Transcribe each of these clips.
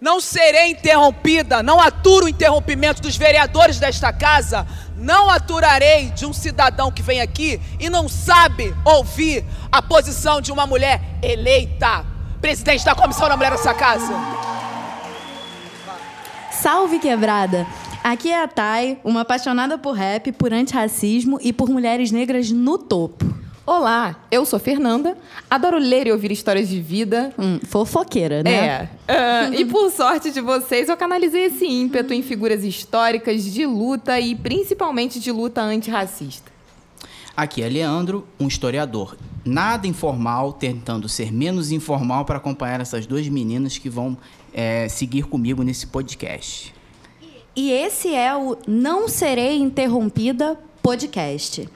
Não serei interrompida, não aturo o interrompimento dos vereadores desta casa, não aturarei de um cidadão que vem aqui e não sabe ouvir a posição de uma mulher eleita, presidente da comissão da mulher dessa casa. Salve quebrada! Aqui é a Thay, uma apaixonada por rap, por antirracismo e por mulheres negras no topo. Olá, eu sou Fernanda, adoro ler e ouvir histórias de vida. Hum, fofoqueira, né? É. Uh, e por sorte de vocês, eu canalizei esse ímpeto em figuras históricas de luta e principalmente de luta antirracista. Aqui é Leandro, um historiador nada informal, tentando ser menos informal para acompanhar essas duas meninas que vão é, seguir comigo nesse podcast. E esse é o Não Serei Interrompida podcast.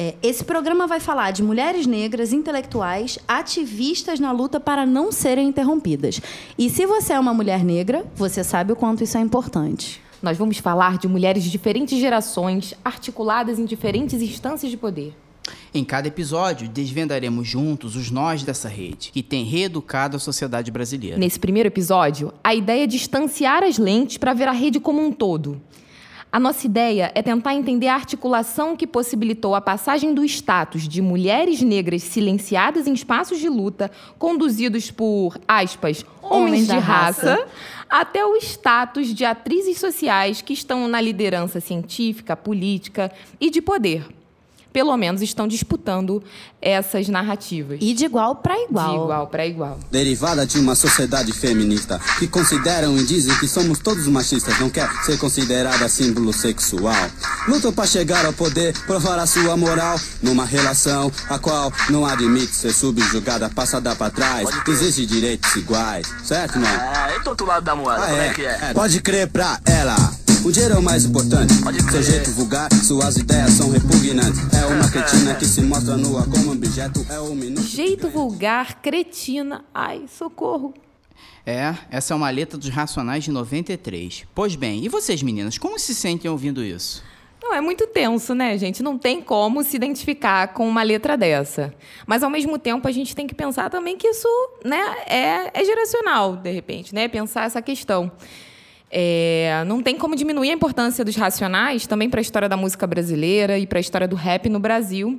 É, esse programa vai falar de mulheres negras intelectuais, ativistas na luta para não serem interrompidas. E se você é uma mulher negra, você sabe o quanto isso é importante. Nós vamos falar de mulheres de diferentes gerações, articuladas em diferentes instâncias de poder. Em cada episódio, desvendaremos juntos os nós dessa rede, que tem reeducado a sociedade brasileira. Nesse primeiro episódio, a ideia é distanciar as lentes para ver a rede como um todo. A nossa ideia é tentar entender a articulação que possibilitou a passagem do status de mulheres negras silenciadas em espaços de luta, conduzidos por, aspas, homens, de raça, raça, até o status de atrizes sociais que estão na liderança científica, política e de poder pelo menos estão disputando essas narrativas. E de igual para igual. De igual para igual. Derivada de uma sociedade feminista que consideram e dizem que somos todos machistas, não quer ser considerada símbolo sexual. Lutam para chegar ao poder, provar a sua moral numa relação a qual não admite ser subjugada, passada para trás. Exige direitos iguais, certo, não? É, e do outro lado da moeda, ah, como é? é que é? Pode crer pra ela. O dinheiro é o mais importante. Seu jeito vulgar, suas ideias são repugnantes. É uma cretina que se mostra nua como objeto. É um minuto. Jeito vulgar, cretina. Ai, socorro. É, essa é uma letra dos Racionais de 93. Pois bem, e vocês meninas, como se sentem ouvindo isso? Não, é muito tenso, né, gente? Não tem como se identificar com uma letra dessa. Mas, ao mesmo tempo, a gente tem que pensar também que isso né, é, é geracional, de repente, né? Pensar essa questão. É, não tem como diminuir a importância dos racionais também para a história da música brasileira e para a história do rap no Brasil,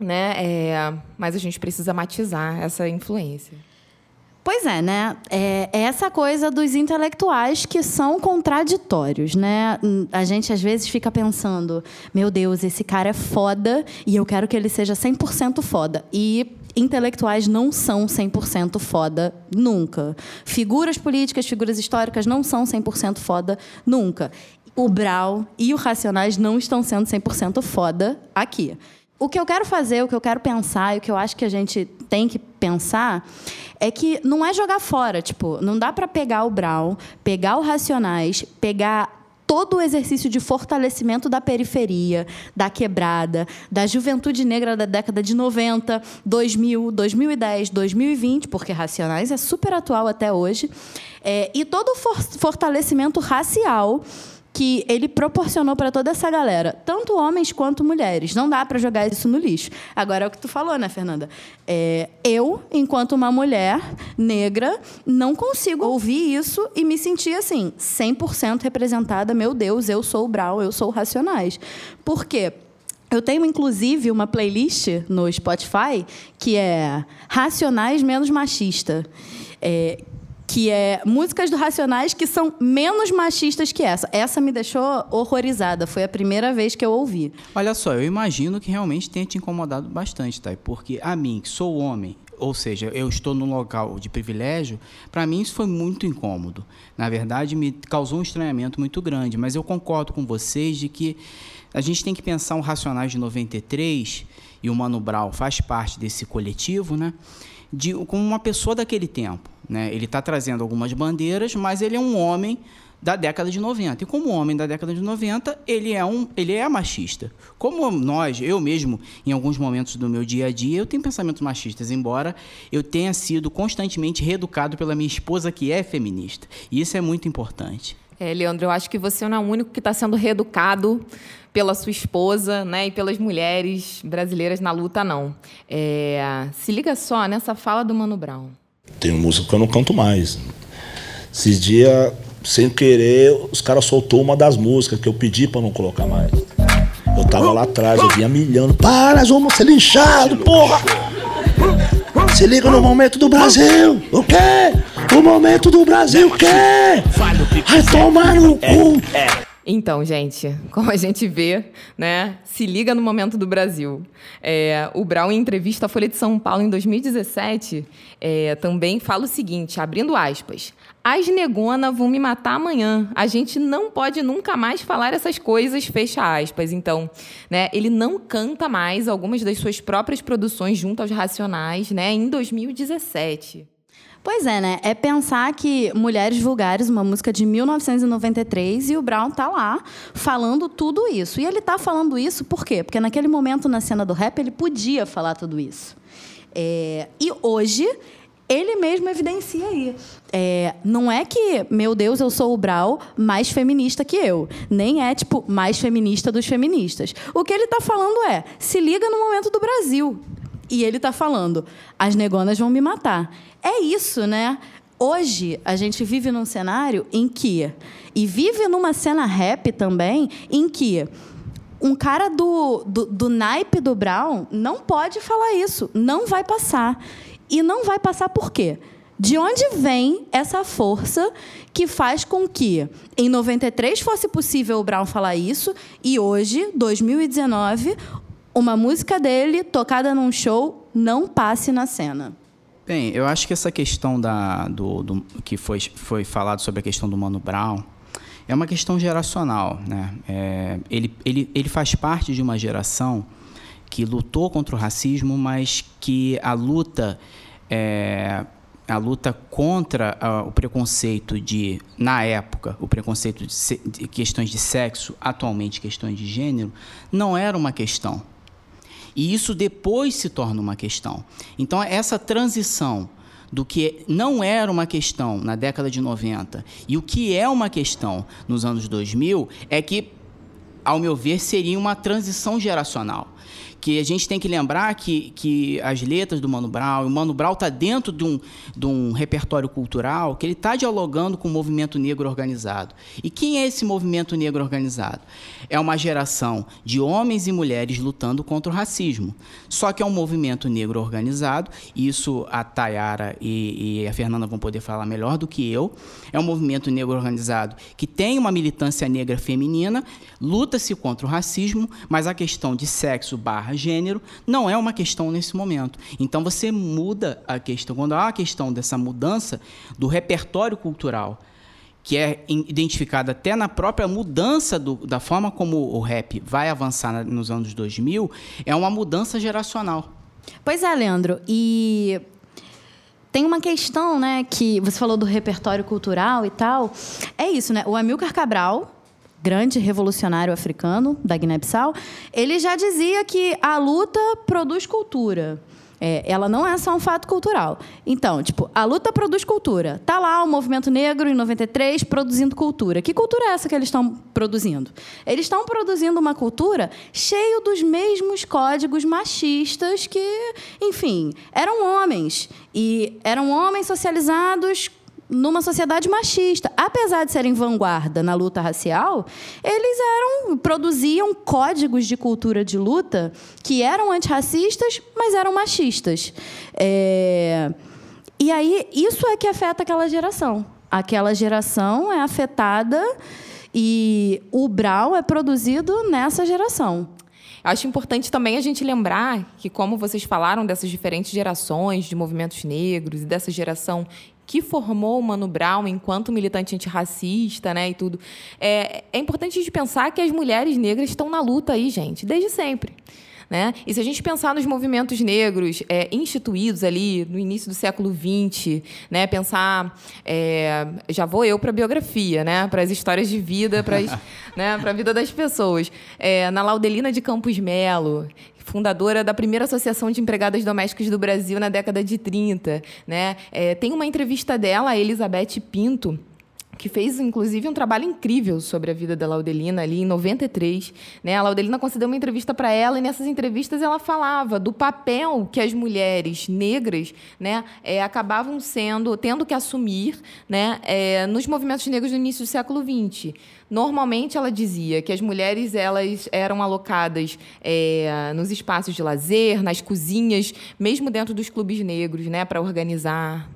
né? É, mas a gente precisa matizar essa influência. Pois é, né? É, é essa coisa dos intelectuais que são contraditórios, né? A gente às vezes fica pensando, meu Deus, esse cara é foda e eu quero que ele seja 100% foda. E intelectuais não são 100% foda nunca. Figuras políticas, figuras históricas não são 100% foda nunca. O Brau e o Racionais não estão sendo 100% foda aqui. O que eu quero fazer, o que eu quero pensar e o que eu acho que a gente tem que pensar é que não é jogar fora, tipo, não dá para pegar o Brau, pegar o Racionais, pegar todo o exercício de fortalecimento da periferia, da quebrada, da juventude negra da década de 90, 2000, 2010, 2020, porque Racionais é super atual até hoje, é, e todo o for fortalecimento racial que ele proporcionou para toda essa galera, tanto homens quanto mulheres. Não dá para jogar isso no lixo. Agora é o que tu falou, né, Fernanda? É, eu, enquanto uma mulher negra, não consigo ouvir isso e me sentir assim, 100% representada. Meu Deus, eu sou o Brau, eu sou o Racionais. Por quê? Eu tenho, inclusive, uma playlist no Spotify que é Racionais Menos Machista. É, que é músicas do Racionais que são menos machistas que essa. Essa me deixou horrorizada. Foi a primeira vez que eu ouvi. Olha só, eu imagino que realmente tenha te incomodado bastante, tá? Porque a mim, que sou homem, ou seja, eu estou num local de privilégio, para mim isso foi muito incômodo. Na verdade, me causou um estranhamento muito grande, mas eu concordo com vocês de que a gente tem que pensar um Racionais de 93 e o Mano Brown faz parte desse coletivo, né? De, como uma pessoa daquele tempo. Né? Ele está trazendo algumas bandeiras, mas ele é um homem da década de 90. E como homem da década de 90, ele é um, ele é machista. Como nós, eu mesmo, em alguns momentos do meu dia a dia, eu tenho pensamentos machistas, embora eu tenha sido constantemente reeducado pela minha esposa que é feminista. E isso é muito importante. É, Leandro, eu acho que você não é o único que está sendo reeducado pela sua esposa né, e pelas mulheres brasileiras na luta, não. É, se liga só nessa fala do Mano Brown. Tem música que eu não canto mais. Esses dias, sem querer, os caras soltou uma das músicas que eu pedi pra não colocar mais. Eu tava lá atrás, eu vinha milhando. Para, nós vamos ser linchados, porra! Se liga no momento do Brasil! O quê? O momento do Brasil, o quê? Vai tomar no cu! Então, gente, como a gente vê, né, se liga no momento do Brasil. É, o Brown, em entrevista à Folha de São Paulo em 2017, é, também fala o seguinte, abrindo aspas, as negona vão me matar amanhã. A gente não pode nunca mais falar essas coisas, fecha aspas. Então, né, ele não canta mais algumas das suas próprias produções junto aos Racionais, né, em 2017. Pois é, né? É pensar que Mulheres Vulgares, uma música de 1993, e o Brown tá lá falando tudo isso. E ele tá falando isso por quê? Porque naquele momento na cena do rap ele podia falar tudo isso. É... E hoje ele mesmo evidencia aí. É, não é que, meu Deus, eu sou o Brau mais feminista que eu. Nem é, tipo, mais feminista dos feministas. O que ele está falando é, se liga no momento do Brasil. E ele está falando, as negonas vão me matar. É isso, né? Hoje, a gente vive num cenário em que... E vive numa cena rap também, em que um cara do, do, do naipe do Brown não pode falar isso. Não vai passar. E não vai passar por quê? De onde vem essa força que faz com que em 93 fosse possível o Brown falar isso e hoje, 2019, uma música dele tocada num show não passe na cena? Bem, eu acho que essa questão da, do, do, que foi, foi falado sobre a questão do Mano Brown é uma questão geracional. Né? É, ele, ele, ele faz parte de uma geração que lutou contra o racismo, mas que a luta é, a luta contra o preconceito de, na época, o preconceito de, de, questões de sexo, atualmente questões de gênero, não era uma questão. E isso depois se torna uma questão. Então, essa transição do que não era uma questão na década de 90 e o que é uma questão nos anos 2000 é que, ao meu ver, seria uma transição geracional que a gente tem que lembrar que, que as letras do Mano Brown, o Mano Brown está dentro de um, de um repertório cultural que ele está dialogando com o movimento negro organizado. E quem é esse movimento negro organizado? É uma geração de homens e mulheres lutando contra o racismo. Só que é um movimento negro organizado, isso a Tayara e, e a Fernanda vão poder falar melhor do que eu. É um movimento negro organizado que tem uma militância negra feminina, luta-se contra o racismo, mas a questão de sexo barra gênero, não é uma questão nesse momento. Então você muda a questão. Quando há a questão dessa mudança do repertório cultural, que é identificada até na própria mudança do, da forma como o rap vai avançar nos anos 2000, é uma mudança geracional. Pois é, Leandro. E tem uma questão, né, que você falou do repertório cultural e tal. É isso, né? O Amilcar Cabral, grande revolucionário africano da Guiné-Bissau, ele já dizia que a luta produz cultura. É, ela não é só um fato cultural. Então, tipo, a luta produz cultura. Tá lá o movimento negro em 93 produzindo cultura. Que cultura é essa que eles estão produzindo? Eles estão produzindo uma cultura cheio dos mesmos códigos machistas que, enfim, eram homens e eram homens socializados numa sociedade machista. Apesar de serem vanguarda na luta racial, eles eram produziam códigos de cultura de luta que eram antirracistas, mas eram machistas. É... E aí isso é que afeta aquela geração. Aquela geração é afetada e o Brau é produzido nessa geração. Acho importante também a gente lembrar que, como vocês falaram dessas diferentes gerações de movimentos negros e dessa geração que formou o Mano Brown enquanto militante antirracista, né, e tudo. É, é importante a gente pensar que as mulheres negras estão na luta aí, gente, desde sempre. Né? E se a gente pensar nos movimentos negros é, instituídos ali no início do século XX, né? pensar. É, já vou eu para a biografia, né? para as histórias de vida, para né? a vida das pessoas. É, na Laudelina de Campos Melo, fundadora da primeira Associação de Empregadas Domésticas do Brasil na década de 30. Né? É, tem uma entrevista dela, a Elizabeth Pinto, que fez, inclusive, um trabalho incrível sobre a vida da Laudelina ali em 93. Né? A Laudelina concedeu uma entrevista para ela e nessas entrevistas ela falava do papel que as mulheres negras né, é, acabavam sendo, tendo que assumir né, é, nos movimentos negros do início do século XX. Normalmente, ela dizia que as mulheres elas eram alocadas é, nos espaços de lazer, nas cozinhas, mesmo dentro dos clubes negros, né, para organizar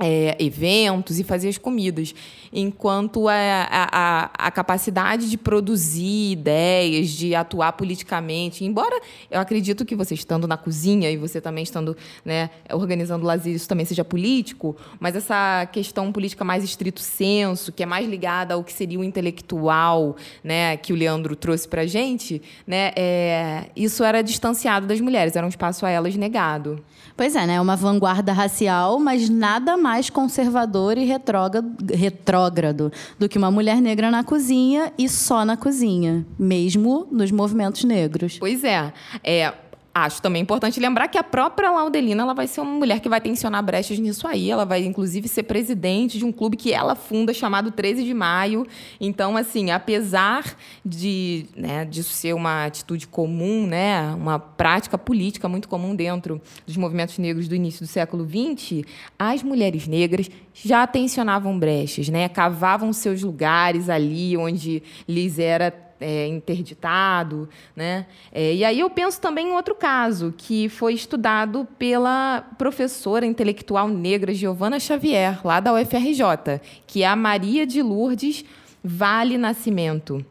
é, eventos e fazer as comidas, enquanto a, a, a, capacidade de produzir ideias, de atuar politicamente, embora eu acredito que você estando na cozinha e você também estando né, organizando lazer, isso também seja político, mas essa questão política mais estrito senso, que é mais ligada ao que seria o intelectual, né, que o Leandro trouxe para gente, né, é, isso era distanciado das mulheres, era um espaço a elas negado. Pois é, né? Uma vanguarda racial, mas nada mais conservador e retrógrado do que uma mulher negra na cozinha e só na cozinha, mesmo nos movimentos negros. Pois é. é Acho também importante lembrar que a própria Laudelina ela vai ser uma mulher que vai tensionar brechas nisso aí. Ela vai, inclusive, ser presidente de um clube que ela funda chamado 13 de Maio. Então, assim, apesar de né, disso ser uma atitude comum, né, uma prática política muito comum dentro dos movimentos negros do início do século XX, as mulheres negras já tensionavam brechas, né, cavavam seus lugares ali onde lhes era é, interditado. Né? É, e aí eu penso também em outro caso, que foi estudado pela professora intelectual negra Giovana Xavier, lá da UFRJ, que é a Maria de Lourdes Vale Nascimento,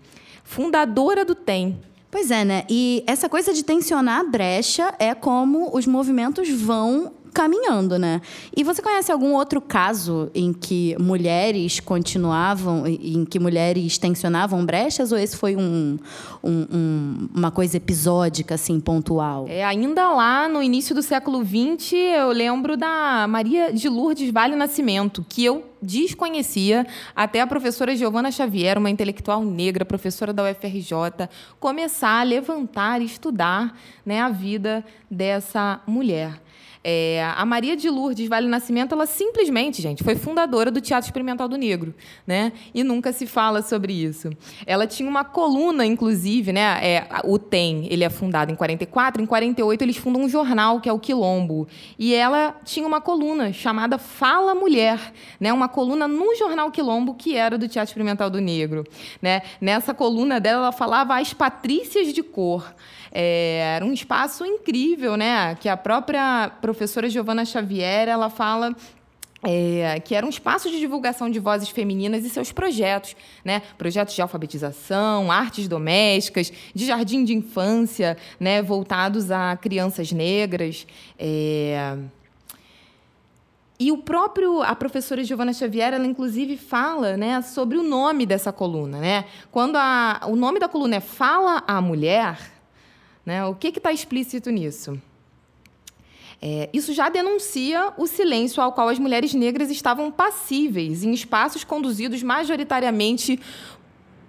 fundadora do TEM, Pois é, né? E essa coisa de tensionar a brecha é como os movimentos vão caminhando, né? E você conhece algum outro caso em que mulheres continuavam, em que mulheres tensionavam brechas, ou esse foi um, um, um, uma coisa episódica, assim, pontual? É, ainda lá no início do século XX, eu lembro da Maria de Lourdes Vale Nascimento, que eu desconhecia até a professora Giovana Xavier, uma intelectual negra, professora da UFRJ, começar a levantar e estudar né, a vida dessa mulher. É, a Maria de Lourdes Vale Nascimento, ela simplesmente, gente, foi fundadora do Teatro Experimental do Negro, né? E nunca se fala sobre isso. Ela tinha uma coluna, inclusive, né? É, o TEM, ele é fundado em 44, em 48 eles fundam um jornal que é o Quilombo. E ela tinha uma coluna chamada Fala Mulher, né? Uma coluna no jornal Quilombo que era do Teatro Experimental do Negro, né? Nessa coluna dela ela falava as patrícias de cor. É, era um espaço incrível, né? Que a própria professora Giovana Xavier ela fala é, que era um espaço de divulgação de vozes femininas e seus projetos, né? Projetos de alfabetização, artes domésticas, de jardim de infância, né? Voltados a crianças negras. É... E o próprio a professora Giovana Xavier, ela inclusive fala, né, sobre o nome dessa coluna, né? Quando a, o nome da coluna é Fala a Mulher, né? O que está explícito nisso? É, isso já denuncia o silêncio ao qual as mulheres negras estavam passíveis em espaços conduzidos majoritariamente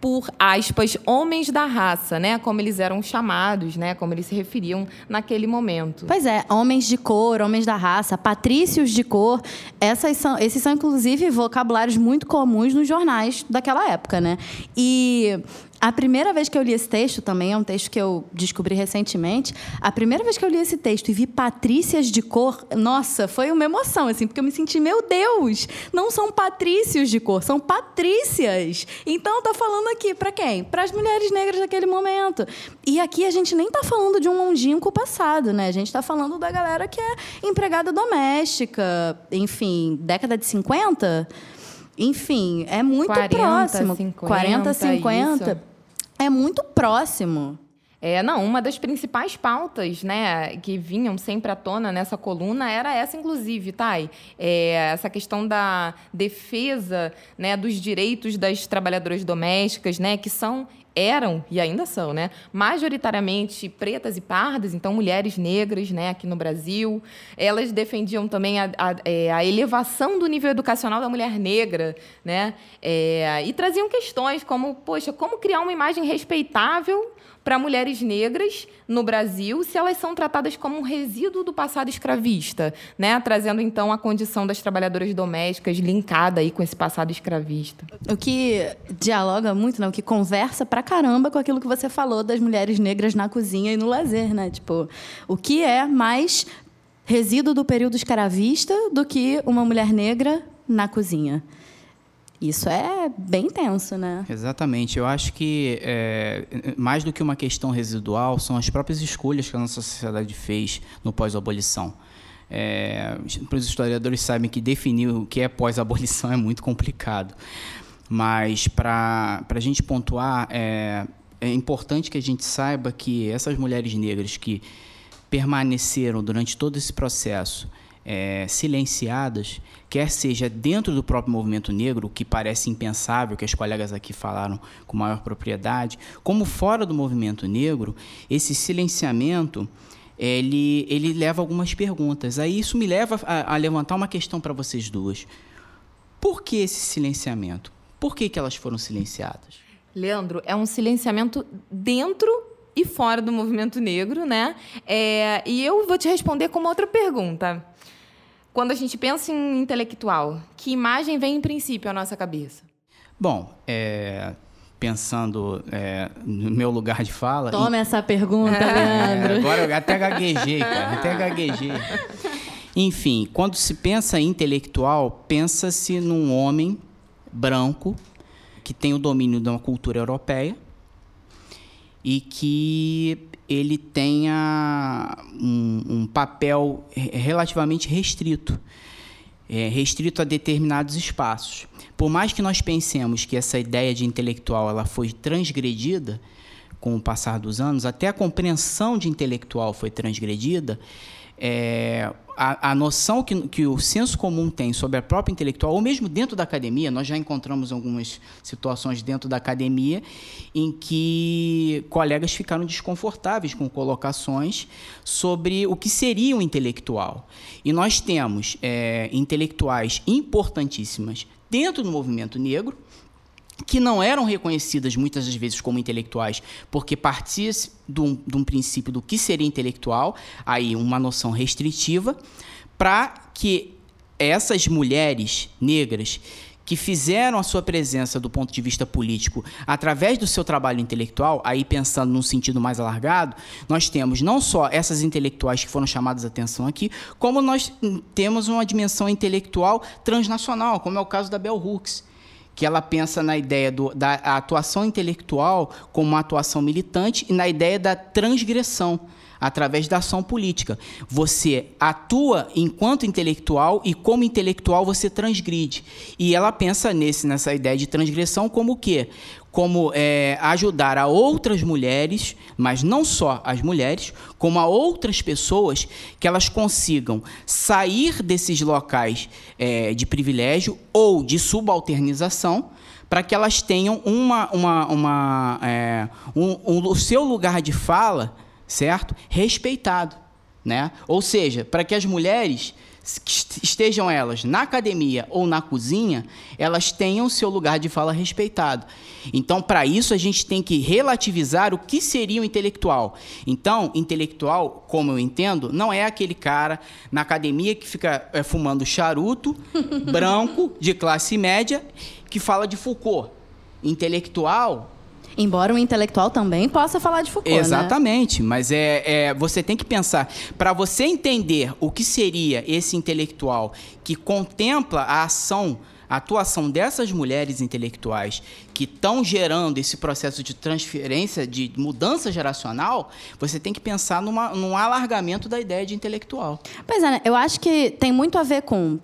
por aspas homens da raça, né, como eles eram chamados, né, como eles se referiam naquele momento. Pois é, homens de cor, homens da raça, patrícios de cor, essas são, esses são inclusive vocabulários muito comuns nos jornais daquela época, né? E a primeira vez que eu li esse texto também é um texto que eu descobri recentemente. A primeira vez que eu li esse texto e vi Patrícias de cor, nossa, foi uma emoção assim, porque eu me senti, meu Deus, não são patrícios de cor, são patrícias. Então tá falando aqui para quem? Para as mulheres negras daquele momento. E aqui a gente nem tá falando de um longínquo passado, né? A gente tá falando da galera que é empregada doméstica, enfim, década de 50. Enfim, é muito 40, próximo. 50, 40, 50. Isso é muito próximo. É, não, uma das principais pautas, né, que vinham sempre à tona nessa coluna era essa, inclusive, Thay, é, essa questão da defesa, né, dos direitos das trabalhadoras domésticas, né, que são eram e ainda são, né, majoritariamente pretas e pardas, então mulheres negras, né, aqui no Brasil. Elas defendiam também a, a, é, a elevação do nível educacional da mulher negra, né, é, e traziam questões como, poxa, como criar uma imagem respeitável para mulheres negras no Brasil se elas são tratadas como um resíduo do passado escravista, né? Trazendo então a condição das trabalhadoras domésticas linkada aí com esse passado escravista. O que dialoga muito, não, o que conversa pra caramba com aquilo que você falou das mulheres negras na cozinha e no lazer, né? Tipo, o que é mais resíduo do período escravista do que uma mulher negra na cozinha? Isso é bem tenso, né? Exatamente. Eu acho que é, mais do que uma questão residual, são as próprias escolhas que a nossa sociedade fez no pós-abolição. É, os historiadores sabem que definir o que é pós-abolição é muito complicado. Mas, para a gente pontuar, é, é importante que a gente saiba que essas mulheres negras que permaneceram durante todo esse processo é, silenciadas, quer seja dentro do próprio movimento negro, que parece impensável, que as colegas aqui falaram com maior propriedade, como fora do movimento negro, esse silenciamento ele, ele leva algumas perguntas. Aí isso me leva a, a levantar uma questão para vocês duas. Por que esse silenciamento? Por que, que elas foram silenciadas? Leandro, é um silenciamento dentro e fora do movimento negro, né? É, e eu vou te responder com uma outra pergunta. Quando a gente pensa em intelectual, que imagem vem em princípio à nossa cabeça? Bom, é, pensando é, no meu lugar de fala. Toma e, essa pergunta, é, Leandro. Agora eu até gaguejei, cara. Até gaguejei. Enfim, quando se pensa em intelectual, pensa-se num homem branco que tem o domínio de uma cultura europeia e que ele tenha um, um papel relativamente restrito, é, restrito a determinados espaços. Por mais que nós pensemos que essa ideia de intelectual ela foi transgredida com o passar dos anos, até a compreensão de intelectual foi transgredida, é, a, a, noção que, que o senso comum tem sobre a própria intelectual, ou mesmo dentro da academia, nós já encontramos algumas situações dentro da academia em que colegas ficaram desconfortáveis com colocações sobre o que seria um intelectual. E nós temos é, intelectuais importantíssimas dentro do movimento negro, que não eram reconhecidas muitas das vezes como intelectuais, porque partia de um, de um princípio do que seria intelectual, aí uma noção restritiva, para que essas mulheres negras que fizeram a sua presença do ponto de vista político através do seu trabalho intelectual, aí pensando num sentido mais alargado, nós temos não só essas intelectuais que foram chamadas a atenção aqui, como nós temos uma dimensão intelectual transnacional, como é o caso da Bell Hooks que ela pensa na ideia do, da atuação intelectual como uma atuação militante e na ideia da transgressão através da ação política. Você atua enquanto intelectual e como intelectual você transgride. E ela pensa nesse nessa ideia de transgressão como o quê? como é, ajudar a outras mulheres, mas não só as mulheres, como a outras pessoas que elas consigam sair desses locais é, de privilégio ou de subalternização para que elas tenham uma, uma, uma é, um, um, o seu lugar de fala, certo, respeitado, né? Ou seja, para que as mulheres estejam elas na academia ou na cozinha, elas tenham seu lugar de fala respeitado. Então, para isso, a gente tem que relativizar o que seria o intelectual. Então, intelectual, como eu entendo, não é aquele cara na academia que fica é, fumando charuto, branco, de classe média, que fala de Foucault. Intelectual Embora o intelectual também possa falar de Foucault. Né? Exatamente, né? mas é, é, você tem que pensar, para você entender o que seria esse intelectual que contempla a ação, a atuação dessas mulheres intelectuais que estão gerando esse processo de transferência, de mudança geracional, você tem que pensar numa, num alargamento da ideia de intelectual. Pois é, né? eu acho que tem muito a ver com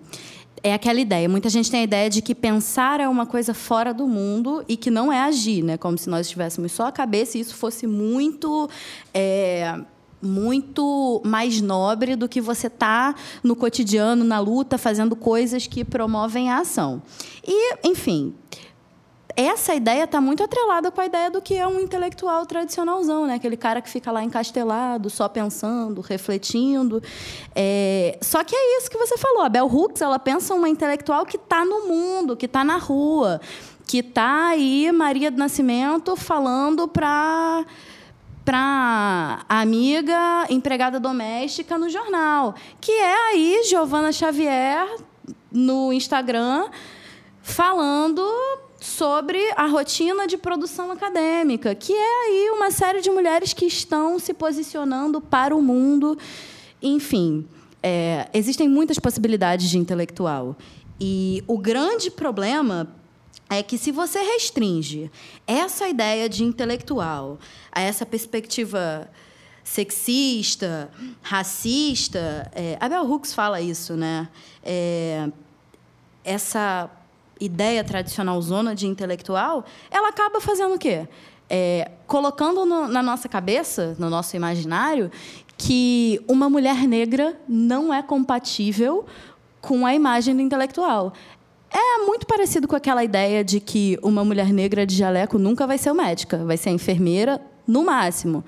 é aquela ideia. Muita gente tem a ideia de que pensar é uma coisa fora do mundo e que não é agir, né? Como se nós estivéssemos só a cabeça e isso fosse muito. É, muito mais nobre do que você tá no cotidiano, na luta, fazendo coisas que promovem a ação. E, enfim, essa ideia está muito atrelada com a ideia do que é um intelectual tradicionalzão, né? Aquele cara que fica lá encastelado, só pensando, refletindo. É... Só que é isso que você falou. A Bell Hooks, ela pensa uma intelectual que está no mundo, que está na rua, que está aí Maria do Nascimento falando para para amiga empregada doméstica no jornal, que é aí Giovana Xavier no Instagram falando sobre a rotina de produção acadêmica, que é aí uma série de mulheres que estão se posicionando para o mundo. Enfim, é, existem muitas possibilidades de intelectual. E o grande problema é que se você restringe essa ideia de intelectual a essa perspectiva sexista, racista, é, a Bell Hooks fala isso, né? É, essa ideia tradicional zona de intelectual, ela acaba fazendo o quê? É, colocando no, na nossa cabeça, no nosso imaginário, que uma mulher negra não é compatível com a imagem do intelectual. É muito parecido com aquela ideia de que uma mulher negra de jaleco nunca vai ser médica, vai ser enfermeira no máximo.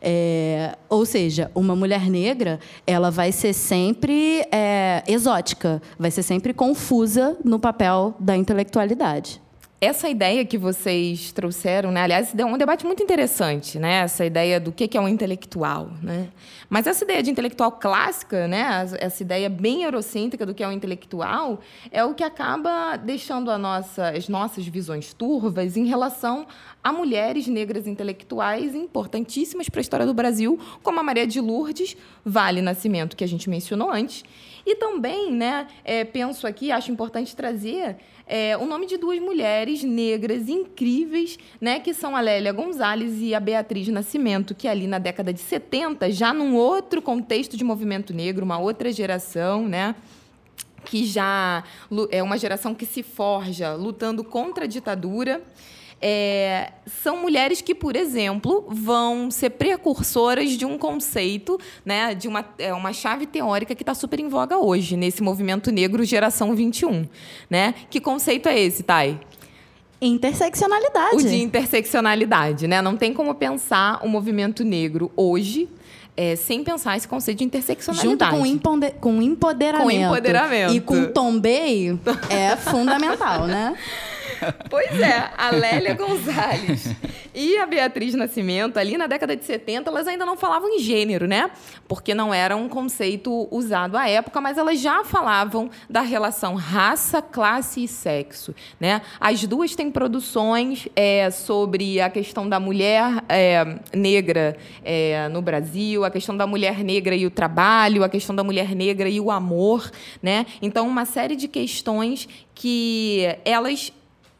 É, ou seja, uma mulher negra ela vai ser sempre é, exótica, vai ser sempre confusa no papel da intelectualidade essa ideia que vocês trouxeram, né? aliás, é um debate muito interessante, né? essa ideia do que é um intelectual. Né? Mas essa ideia de intelectual clássica, né? essa ideia bem eurocêntrica do que é um intelectual, é o que acaba deixando nossa, as nossas visões turvas em relação a mulheres negras intelectuais importantíssimas para a história do Brasil, como a Maria de Lourdes, Vale Nascimento, que a gente mencionou antes. E também, né, é, penso aqui, acho importante trazer é, o nome de duas mulheres negras incríveis, né, que são a Lélia Gonzalez e a Beatriz Nascimento, que ali na década de 70, já num outro contexto de movimento negro, uma outra geração, né, que já é uma geração que se forja lutando contra a ditadura é, são mulheres que, por exemplo, vão ser precursoras de um conceito, né, de uma, é, uma chave teórica que está super em voga hoje, nesse movimento negro Geração 21. Né? Que conceito é esse, Thay? Interseccionalidade. O de interseccionalidade, né? Não tem como pensar o movimento negro hoje é, sem pensar esse conceito de interseccionalidade. Junto com, com empoderamento. Com empoderamento. E com tombei é fundamental, né? Pois é, a Lélia Gonzalez e a Beatriz Nascimento, ali na década de 70, elas ainda não falavam em gênero, né? Porque não era um conceito usado à época, mas elas já falavam da relação raça, classe e sexo, né? As duas têm produções é, sobre a questão da mulher é, negra é, no Brasil, a questão da mulher negra e o trabalho, a questão da mulher negra e o amor, né? Então, uma série de questões que elas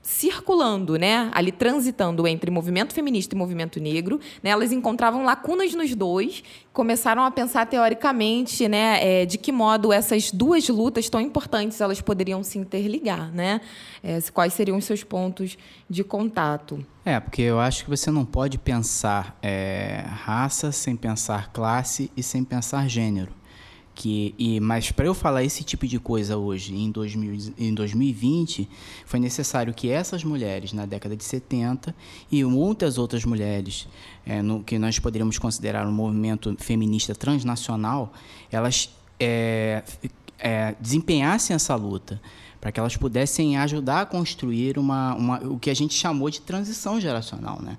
circulando, né, ali transitando entre movimento feminista e movimento negro, né, elas encontravam lacunas nos dois, começaram a pensar teoricamente, né, é, de que modo essas duas lutas tão importantes elas poderiam se interligar, né, é, quais seriam os seus pontos de contato. É, porque eu acho que você não pode pensar é, raça sem pensar classe e sem pensar gênero que e mas para eu falar esse tipo de coisa hoje em, 2000, em 2020 foi necessário que essas mulheres na década de 70 e muitas outras mulheres é, no que nós poderíamos considerar um movimento feminista transnacional elas é, é, desempenhassem essa luta para que elas pudessem ajudar a construir uma, uma, o que a gente chamou de transição geracional né?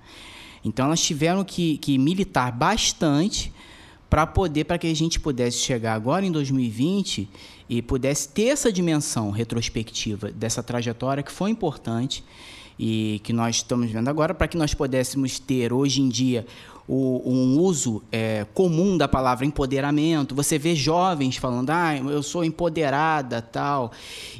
Então elas tiveram que, que militar bastante para poder para que a gente pudesse chegar agora em 2020 e pudesse ter essa dimensão retrospectiva dessa trajetória que foi importante e que nós estamos vendo agora para que nós pudéssemos ter hoje em dia o, um uso é, comum da palavra empoderamento. Você vê jovens falando, ah, eu sou empoderada, tal,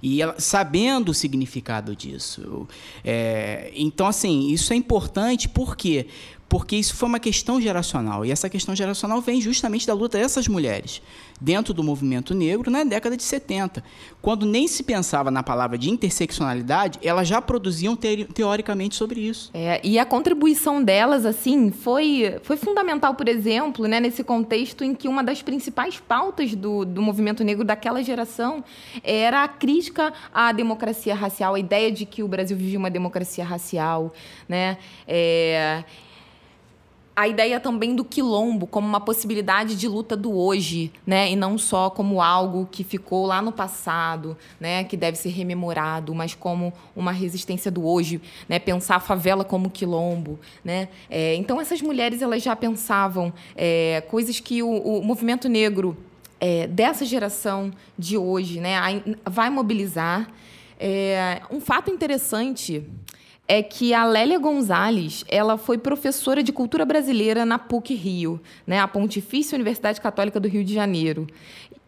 e ela, sabendo o significado disso. É, então, assim, isso é importante por quê? Porque isso foi uma questão geracional. E essa questão geracional vem justamente da luta dessas mulheres dentro do movimento negro na década de 70. Quando nem se pensava na palavra de interseccionalidade, elas já produziam te teoricamente sobre isso. É, e a contribuição delas, assim, foi, foi fundamental, por exemplo, né, nesse contexto em que uma das principais pautas do, do movimento negro daquela geração era a crítica à democracia racial, a ideia de que o Brasil vivia uma democracia racial, né? É, a ideia também do quilombo como uma possibilidade de luta do hoje, né? E não só como algo que ficou lá no passado, né? Que deve ser rememorado, mas como uma resistência do hoje, né? Pensar a favela como quilombo, né? É, então essas mulheres elas já pensavam é, coisas que o, o movimento negro é, dessa geração de hoje, né? Vai mobilizar. É, um fato interessante é que a Lélia Gonzalez ela foi professora de cultura brasileira na PUC Rio, né, a Pontifícia Universidade Católica do Rio de Janeiro.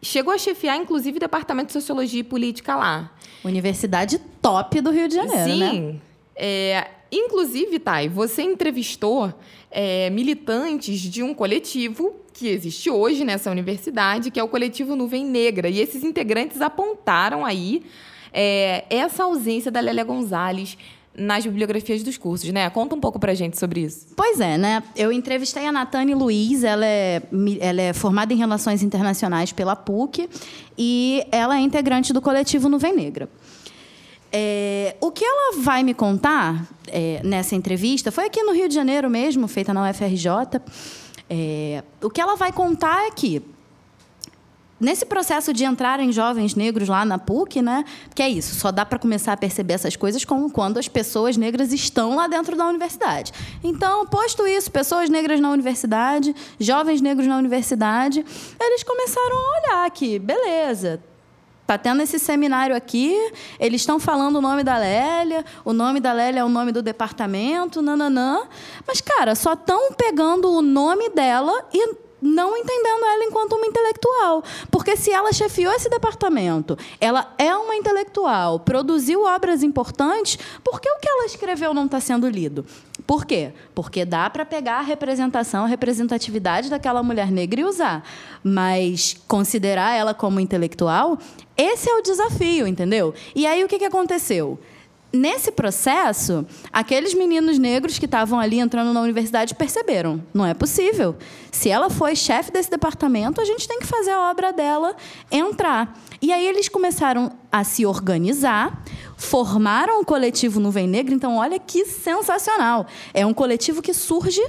Chegou a chefiar, inclusive, o Departamento de Sociologia e Política lá. Universidade top do Rio de Janeiro, Sim. né? Sim. É, inclusive, Thay, você entrevistou é, militantes de um coletivo que existe hoje nessa universidade, que é o coletivo Nuvem Negra. E esses integrantes apontaram aí é, essa ausência da Lélia Gonzalez nas bibliografias dos cursos, né? Conta um pouco pra gente sobre isso. Pois é, né? Eu entrevistei a Natane Luiz, ela é, ela é formada em Relações Internacionais pela PUC e ela é integrante do coletivo Nuvem Negra. É, o que ela vai me contar é, nessa entrevista foi aqui no Rio de Janeiro mesmo, feita na UFRJ. É, o que ela vai contar é que nesse processo de entrarem jovens negros lá na PUC, né? Que é isso, só dá para começar a perceber essas coisas quando as pessoas negras estão lá dentro da universidade. Então, posto isso, pessoas negras na universidade, jovens negros na universidade, eles começaram a olhar que, beleza, Tá tendo esse seminário aqui, eles estão falando o nome da Lélia, o nome da Lélia é o nome do departamento, nananã. Mas, cara, só estão pegando o nome dela e não entendendo ela enquanto uma intelectual. Porque se ela chefiou esse departamento, ela é uma intelectual, produziu obras importantes, por que o que ela escreveu não está sendo lido? Por quê? Porque dá para pegar a representação, a representatividade daquela mulher negra e usar. Mas considerar ela como intelectual, esse é o desafio, entendeu? E aí o que, que aconteceu? Nesse processo, aqueles meninos negros que estavam ali entrando na universidade perceberam: não é possível. Se ela foi chefe desse departamento, a gente tem que fazer a obra dela entrar. E aí eles começaram a se organizar, formaram o coletivo Nuvem Negra. Então, olha que sensacional! É um coletivo que surge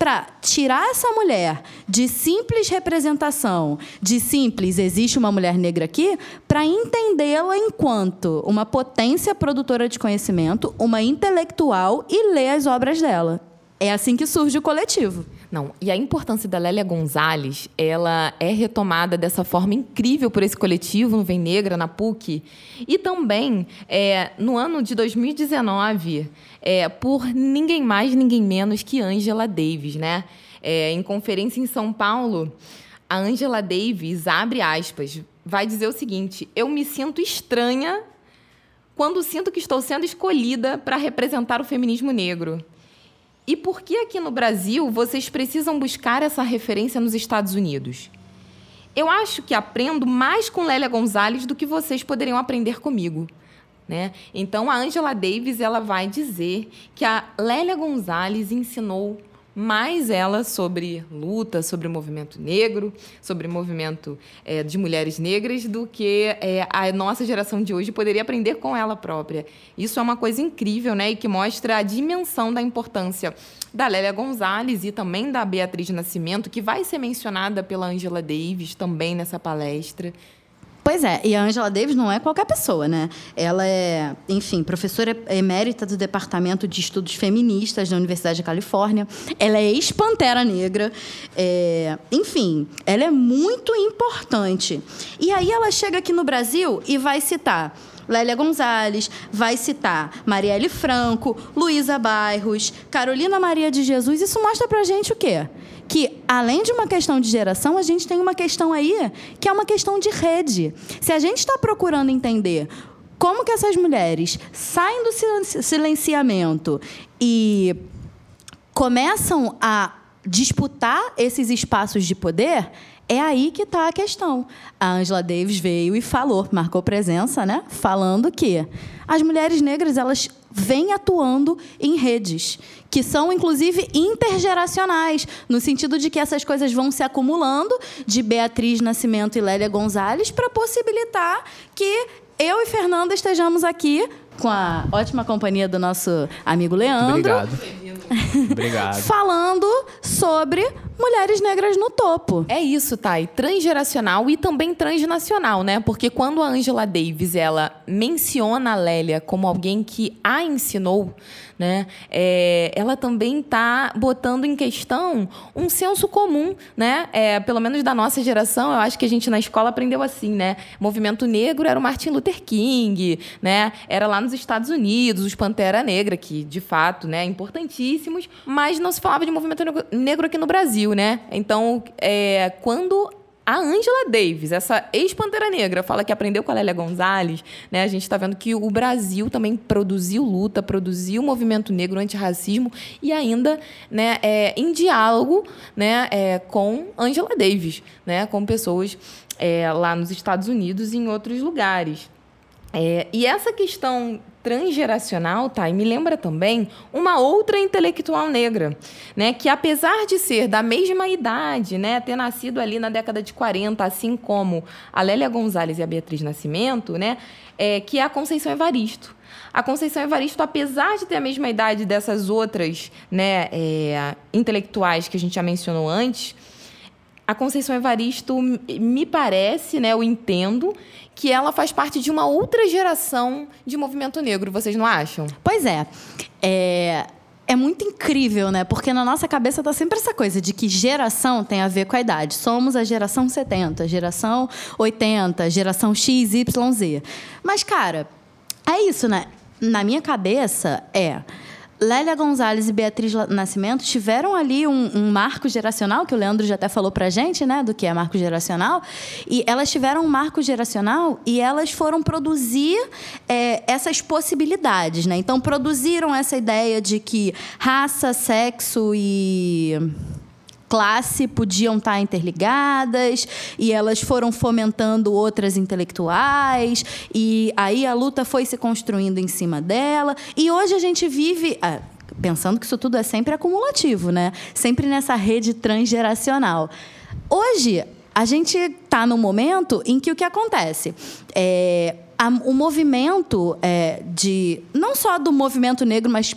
para tirar essa mulher de simples representação, de simples existe uma mulher negra aqui, para entendê-la enquanto uma potência produtora de conhecimento, uma intelectual e ler as obras dela. É assim que surge o coletivo. Não, e a importância da Lélia Gonzalez, ela é retomada dessa forma incrível por esse coletivo no Vem Negra, na PUC, e também é, no ano de 2019, é, por ninguém mais, ninguém menos que Angela Davis, né? É, em conferência em São Paulo, a Angela Davis, abre aspas, vai dizer o seguinte: Eu me sinto estranha quando sinto que estou sendo escolhida para representar o feminismo negro. E por que aqui no Brasil vocês precisam buscar essa referência nos Estados Unidos? Eu acho que aprendo mais com Lélia Gonzalez do que vocês poderiam aprender comigo. Né? Então, a Angela Davis ela vai dizer que a Lélia Gonzalez ensinou mais ela sobre luta, sobre o movimento negro, sobre o movimento é, de mulheres negras, do que é, a nossa geração de hoje poderia aprender com ela própria. Isso é uma coisa incrível, né? E que mostra a dimensão da importância da Lélia Gonzalez e também da Beatriz Nascimento, que vai ser mencionada pela Angela Davis também nessa palestra. Pois é, e a Angela Davis não é qualquer pessoa, né? Ela é, enfim, professora emérita do Departamento de Estudos Feministas da Universidade da Califórnia. Ela é ex-pantera negra. É, enfim, ela é muito importante. E aí ela chega aqui no Brasil e vai citar Lélia Gonzalez, vai citar Marielle Franco, Luísa Bairros, Carolina Maria de Jesus. Isso mostra pra gente o quê? Que, além de uma questão de geração, a gente tem uma questão aí que é uma questão de rede. Se a gente está procurando entender como que essas mulheres saem do silenciamento e começam a disputar esses espaços de poder, é aí que está a questão. A Angela Davis veio e falou, marcou presença, né? Falando que as mulheres negras elas vêm atuando em redes que são inclusive intergeracionais, no sentido de que essas coisas vão se acumulando de Beatriz Nascimento e Lélia Gonzalez para possibilitar que eu e Fernanda estejamos aqui com a ótima companhia do nosso amigo Leandro. Obrigado. Obrigado. Falando sobre mulheres negras no topo. É isso, Thay. Transgeracional e também transnacional, né? Porque quando a Angela Davis ela menciona a Lélia como alguém que a ensinou, né? É, ela também está botando em questão um senso comum, né? É, pelo menos da nossa geração, eu acho que a gente na escola aprendeu assim, né? Movimento negro era o Martin Luther King, né? Era lá nos Estados Unidos, os Pantera Negra, que de fato, né, importantíssimos, mas não se falava de movimento negro aqui no Brasil. Brasil, né? Então, é, quando a Angela Davis, essa ex-Pantera Negra, fala que aprendeu com a Lélia Gonzalez, né? A gente está vendo que o Brasil também produziu luta, produziu movimento negro antirracismo e ainda, né, é, em diálogo, né, é, com Angela Davis, né, com pessoas é, lá nos Estados Unidos e em outros lugares. É, e essa questão transgeracional, tá? E me lembra também uma outra intelectual negra, né, que apesar de ser da mesma idade, né, ter nascido ali na década de 40, assim como a Lélia Gonzalez e a Beatriz Nascimento, né, é, que é a Conceição Evaristo. A Conceição Evaristo, apesar de ter a mesma idade dessas outras, né, é, intelectuais que a gente já mencionou antes, a Conceição Evaristo me parece, né, eu entendo que ela faz parte de uma outra geração de movimento negro, vocês não acham? Pois é. É, é muito incrível, né? Porque na nossa cabeça tá sempre essa coisa de que geração tem a ver com a idade. Somos a geração 70, geração 80, geração XYZ. Mas, cara, é isso, né? Na minha cabeça é Lélia Gonzalez e Beatriz Nascimento tiveram ali um, um, marco geracional, que o Leandro já até falou pra gente, né, do que é marco geracional, e elas tiveram um marco geracional e elas foram produzir é, essas possibilidades, né? Então, produziram essa ideia de que raça, sexo e classe podiam estar interligadas e elas foram fomentando outras intelectuais e aí a luta foi se construindo em cima dela e hoje a gente vive ah, pensando que isso tudo é sempre acumulativo, né? Sempre nessa rede transgeracional. Hoje a gente está no momento em que o que acontece é o movimento é, de não só do movimento negro, mas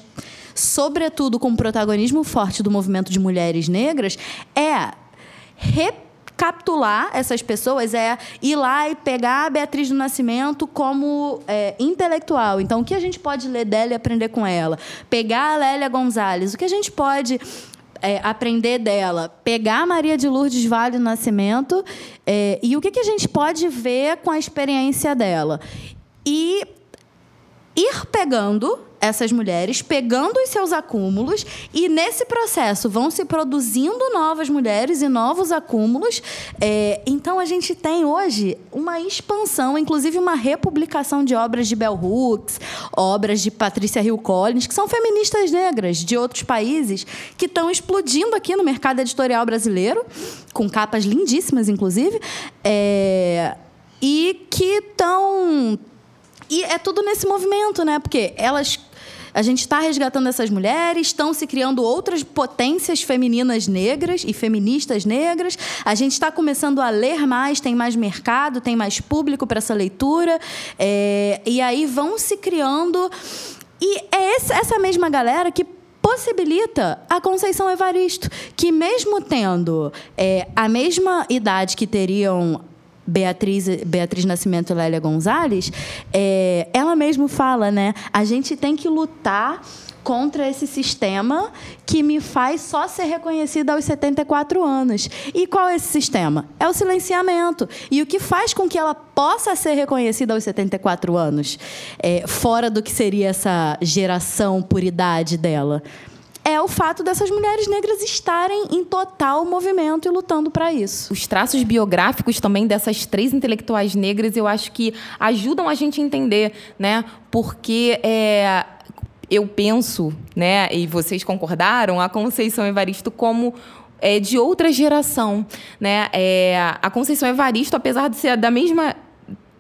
sobretudo com o protagonismo forte do movimento de mulheres negras, é recapitular essas pessoas, é ir lá e pegar a Beatriz do Nascimento como é, intelectual. Então, o que a gente pode ler dela e aprender com ela? Pegar a Lélia Gonzalez, o que a gente pode é, aprender dela, pegar Maria de Lourdes Vale do Nascimento é, e o que, que a gente pode ver com a experiência dela. E ir pegando essas mulheres pegando os seus acúmulos e nesse processo vão se produzindo novas mulheres e novos acúmulos. É, então a gente tem hoje uma expansão, inclusive uma republicação de obras de Bell Hooks, obras de Patrícia Hill Collins, que são feministas negras de outros países que estão explodindo aqui no mercado editorial brasileiro, com capas lindíssimas, inclusive, é, e que estão e é tudo nesse movimento, né? Porque elas a gente está resgatando essas mulheres, estão se criando outras potências femininas negras e feministas negras. A gente está começando a ler mais, tem mais mercado, tem mais público para essa leitura. É, e aí vão se criando. E é essa mesma galera que possibilita a Conceição Evaristo, que mesmo tendo é, a mesma idade que teriam Beatriz, Beatriz Nascimento Lélia Gonzalez, é, ela mesmo fala, né? A gente tem que lutar contra esse sistema que me faz só ser reconhecida aos 74 anos. E qual é esse sistema? É o silenciamento. E o que faz com que ela possa ser reconhecida aos 74 anos, é, fora do que seria essa geração por idade dela? É o fato dessas mulheres negras estarem em total movimento e lutando para isso. Os traços biográficos também dessas três intelectuais negras, eu acho que ajudam a gente a entender, né? Porque é, eu penso, né, e vocês concordaram, a Conceição Evaristo como é, de outra geração, né? É, a Conceição Evaristo, apesar de ser da mesma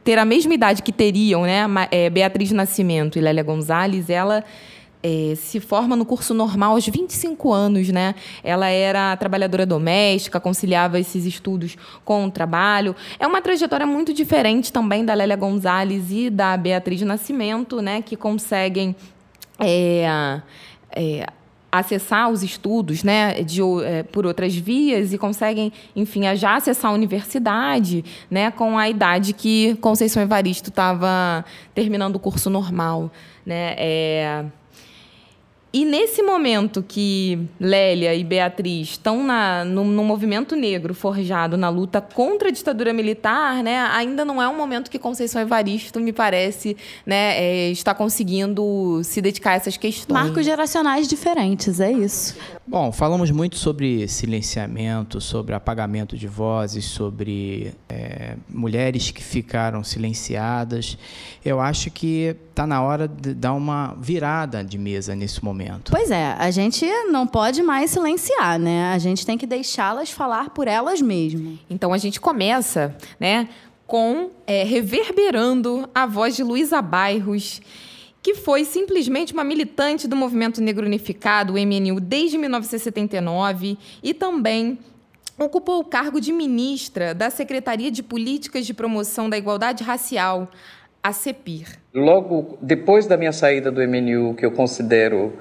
ter a mesma idade que teriam, né, é, Beatriz Nascimento e Lélia Gonzalez, ela é, se forma no curso normal aos 25 anos, né? Ela era trabalhadora doméstica, conciliava esses estudos com o trabalho. É uma trajetória muito diferente também da Lélia Gonzalez e da Beatriz Nascimento, né? Que conseguem é, é, acessar os estudos né, de, é, por outras vias e conseguem, enfim, já acessar a universidade né, com a idade que Conceição Evaristo estava terminando o curso normal. Né? É, e nesse momento que Lélia e Beatriz estão na, no, no, movimento negro forjado na luta contra a ditadura militar, né, ainda não é um momento que Conceição Evaristo, me parece, né, é, está conseguindo se dedicar a essas questões. Marcos geracionais diferentes, é isso. Bom, falamos muito sobre silenciamento, sobre apagamento de vozes, sobre é, mulheres que ficaram silenciadas. Eu acho que está na hora de dar uma virada de mesa nesse momento. Pois é, a gente não pode mais silenciar, né? A gente tem que deixá-las falar por elas mesmas. Então a gente começa, né, com é, reverberando a voz de Luísa Bairros que foi simplesmente uma militante do movimento negro unificado, o MNU, desde 1979 e também ocupou o cargo de ministra da Secretaria de Políticas de Promoção da Igualdade Racial, a CEPIR. Logo depois da minha saída do MNU, que eu considero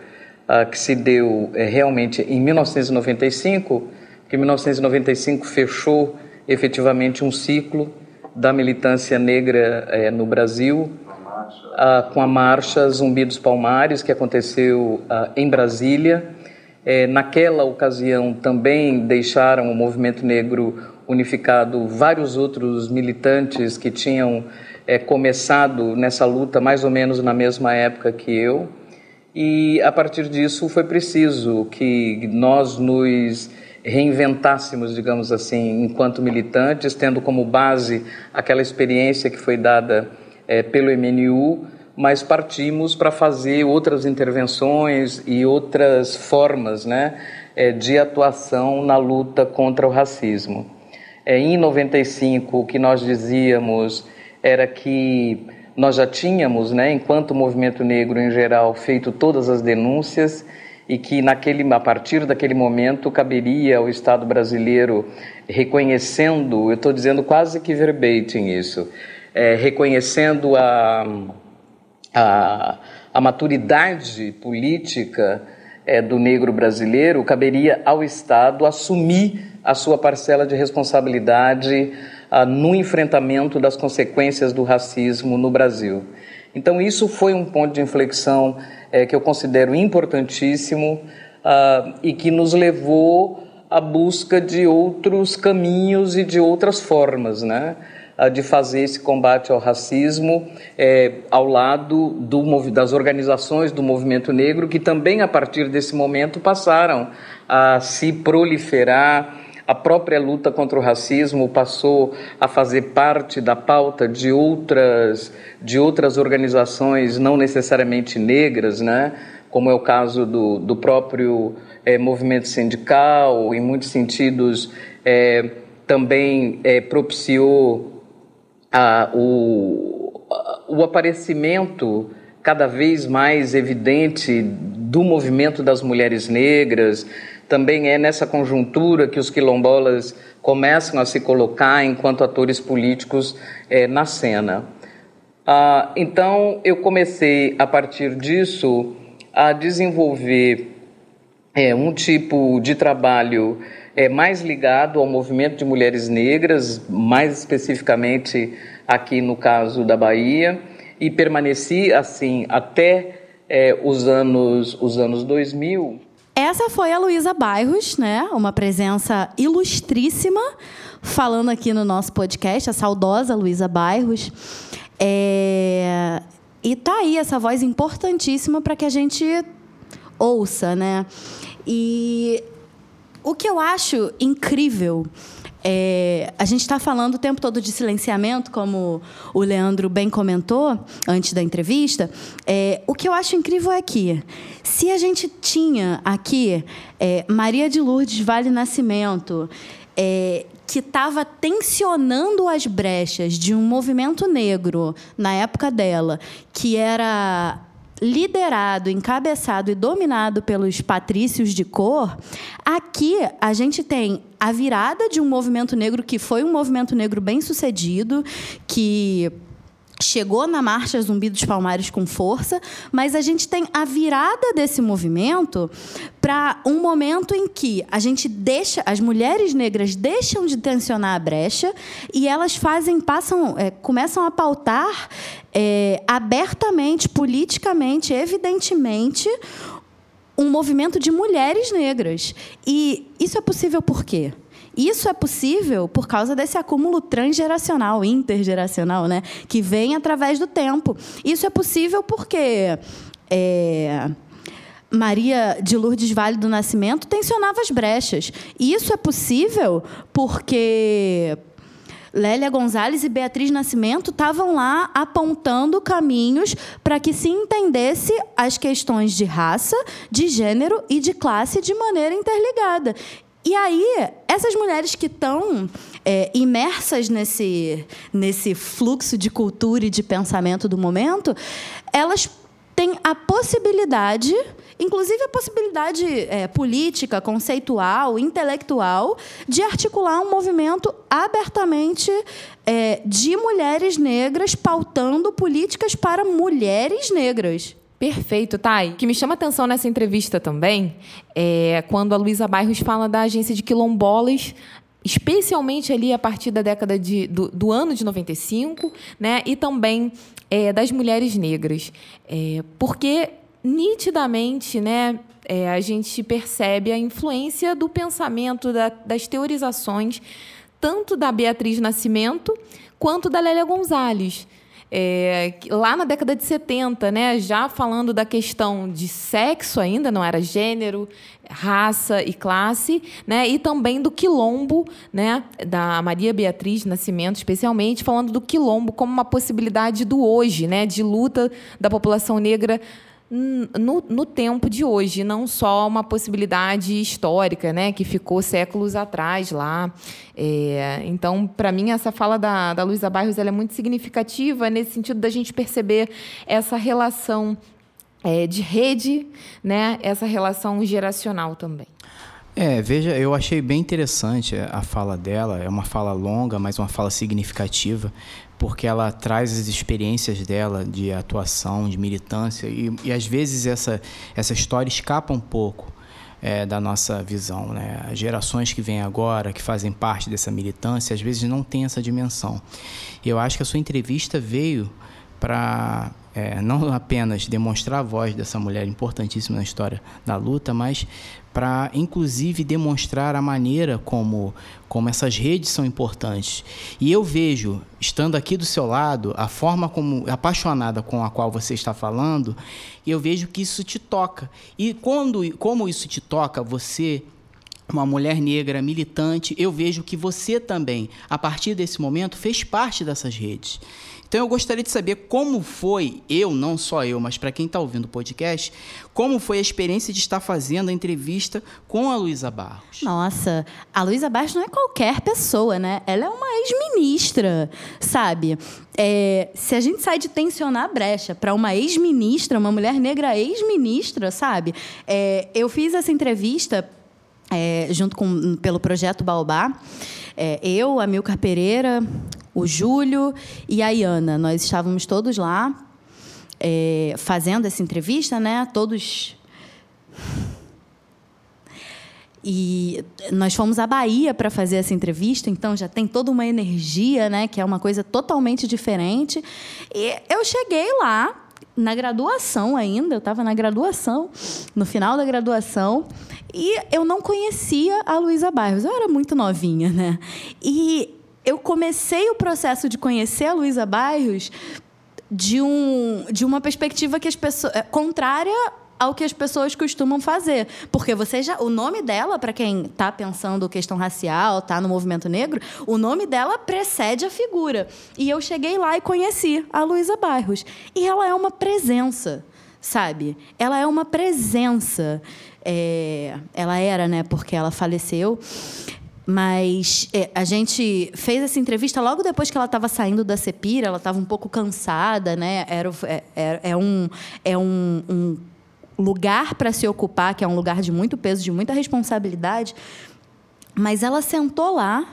uh, que se deu uh, realmente em 1995, que 1995 fechou efetivamente um ciclo da militância negra uh, no Brasil, ah, com a marcha Zumbi dos Palmares, que aconteceu ah, em Brasília. É, naquela ocasião também deixaram o movimento negro unificado vários outros militantes que tinham é, começado nessa luta mais ou menos na mesma época que eu. E a partir disso foi preciso que nós nos reinventássemos, digamos assim, enquanto militantes, tendo como base aquela experiência que foi dada é, pelo MNU, mas partimos para fazer outras intervenções e outras formas né, é, de atuação na luta contra o racismo. É, em 95, o que nós dizíamos era que nós já tínhamos, né, enquanto movimento negro em geral, feito todas as denúncias e que naquele, a partir daquele momento caberia ao Estado brasileiro reconhecendo, eu estou dizendo quase que verbatim isso, é, reconhecendo a, a, a maturidade política é, do negro brasileiro, caberia ao Estado assumir a sua parcela de responsabilidade ah, no enfrentamento das consequências do racismo no Brasil. Então, isso foi um ponto de inflexão é, que eu considero importantíssimo ah, e que nos levou à busca de outros caminhos e de outras formas, né? de fazer esse combate ao racismo é, ao lado do, das organizações do movimento negro, que também, a partir desse momento, passaram a se proliferar. A própria luta contra o racismo passou a fazer parte da pauta de outras, de outras organizações, não necessariamente negras, né? como é o caso do, do próprio é, movimento sindical, em muitos sentidos é, também é, propiciou ah, o, o aparecimento cada vez mais evidente do movimento das mulheres negras, também é nessa conjuntura que os quilombolas começam a se colocar enquanto atores políticos é, na cena. Ah, então, eu comecei, a partir disso, a desenvolver é, um tipo de trabalho é mais ligado ao movimento de mulheres negras, mais especificamente aqui no caso da Bahia, e permaneci assim até é, os anos os anos 2000. Essa foi a Luísa Bairros, né? Uma presença ilustríssima falando aqui no nosso podcast, a saudosa Luísa Bairros. É... E tá aí essa voz importantíssima para que a gente ouça, né? E o que eu acho incrível É, a gente está falando o tempo todo de silenciamento, como o Leandro bem comentou antes da entrevista. É, o que eu acho incrível é que, se a gente tinha aqui é, Maria de Lourdes Vale Nascimento, é, que estava tensionando as brechas de um movimento negro na época dela, que era liderado, encabeçado e dominado pelos patrícios de cor, aqui a gente tem a virada de um movimento negro que foi um movimento negro bem sucedido, que chegou na marcha Zumbi dos Palmares com força, mas a gente tem a virada desse movimento para um momento em que a gente deixa, as mulheres negras deixam de tensionar a brecha e elas fazem, passam, é, começam a pautar é, abertamente, politicamente, evidentemente, um movimento de mulheres negras. E isso é possível por quê? Isso é possível por causa desse acúmulo transgeracional, intergeracional, né? que vem através do tempo. Isso é possível porque é, Maria de Lourdes Vale do Nascimento tensionava as brechas. Isso é possível porque Lélia Gonzalez e Beatriz Nascimento estavam lá apontando caminhos para que se entendesse as questões de raça, de gênero e de classe de maneira interligada. E aí, essas mulheres que estão é, imersas nesse, nesse fluxo de cultura e de pensamento do momento, elas têm a possibilidade, inclusive a possibilidade é, política, conceitual, intelectual, de articular um movimento abertamente é, de mulheres negras pautando políticas para mulheres negras. Perfeito, Thay. O que me chama atenção nessa entrevista também é quando a Luísa Bairros fala da agência de quilombolas especialmente ali a partir da década de, do, do ano de 95, né, e também é, das mulheres negras. É, porque, nitidamente, né, é, a gente percebe a influência do pensamento, da, das teorizações, tanto da Beatriz Nascimento quanto da Lélia Gonzalez. É, lá na década de 70, né, já falando da questão de sexo ainda, não era gênero, raça e classe, né, e também do quilombo, né, da Maria Beatriz Nascimento, especialmente falando do quilombo como uma possibilidade do hoje, né, de luta da população negra no, no, tempo de hoje, não só uma possibilidade histórica, né, que ficou séculos atrás lá. É, então, para mim, essa fala da, da Luísa Bairros ela é muito significativa nesse sentido da gente perceber essa relação é, de rede, né, essa relação geracional também. É, veja, eu achei bem interessante a fala dela. É uma fala longa, mas uma fala significativa porque ela traz as experiências dela de atuação, de militância, e, e às vezes essa, essa história escapa um pouco é, da nossa visão. Né? As gerações que vêm agora, que fazem parte dessa militância, às vezes não têm essa dimensão. E eu acho que a sua entrevista veio para é, não apenas demonstrar a voz dessa mulher importantíssima na história da luta, mas para inclusive demonstrar a maneira como, como essas redes são importantes. E eu vejo, estando aqui do seu lado, a forma como apaixonada com a qual você está falando, eu vejo que isso te toca. E quando como isso te toca, você uma mulher negra militante, eu vejo que você também, a partir desse momento, fez parte dessas redes. Então eu gostaria de saber como foi, eu, não só eu, mas para quem está ouvindo o podcast, como foi a experiência de estar fazendo a entrevista com a Luísa Barros. Nossa, a Luísa Barros não é qualquer pessoa, né? Ela é uma ex-ministra, sabe? É, se a gente sai de tensionar a brecha para uma ex-ministra, uma mulher negra ex-ministra, sabe? É, eu fiz essa entrevista é, junto com pelo projeto Baobá. É, eu, a Milcar Pereira, o Júlio e a Iana. Nós estávamos todos lá é, fazendo essa entrevista, né? Todos. E nós fomos à Bahia para fazer essa entrevista, então já tem toda uma energia, né? Que é uma coisa totalmente diferente. E eu cheguei lá na graduação ainda, eu estava na graduação, no final da graduação, e eu não conhecia a Luísa Bairros. Eu era muito novinha, né? E eu comecei o processo de conhecer a Luísa Bairros de, um, de uma perspectiva que as pessoas, é, contrária ao que as pessoas costumam fazer. Porque você já. O nome dela, para quem está pensando questão racial, está no movimento negro, o nome dela precede a figura. E eu cheguei lá e conheci a Luísa Bairros. E ela é uma presença, sabe? Ela é uma presença. É, ela era, né? Porque ela faleceu. Mas é, a gente fez essa entrevista logo depois que ela estava saindo da Cepira, ela estava um pouco cansada, né? Era, é, é, é um, é um, um lugar para se ocupar, que é um lugar de muito peso, de muita responsabilidade. Mas ela sentou lá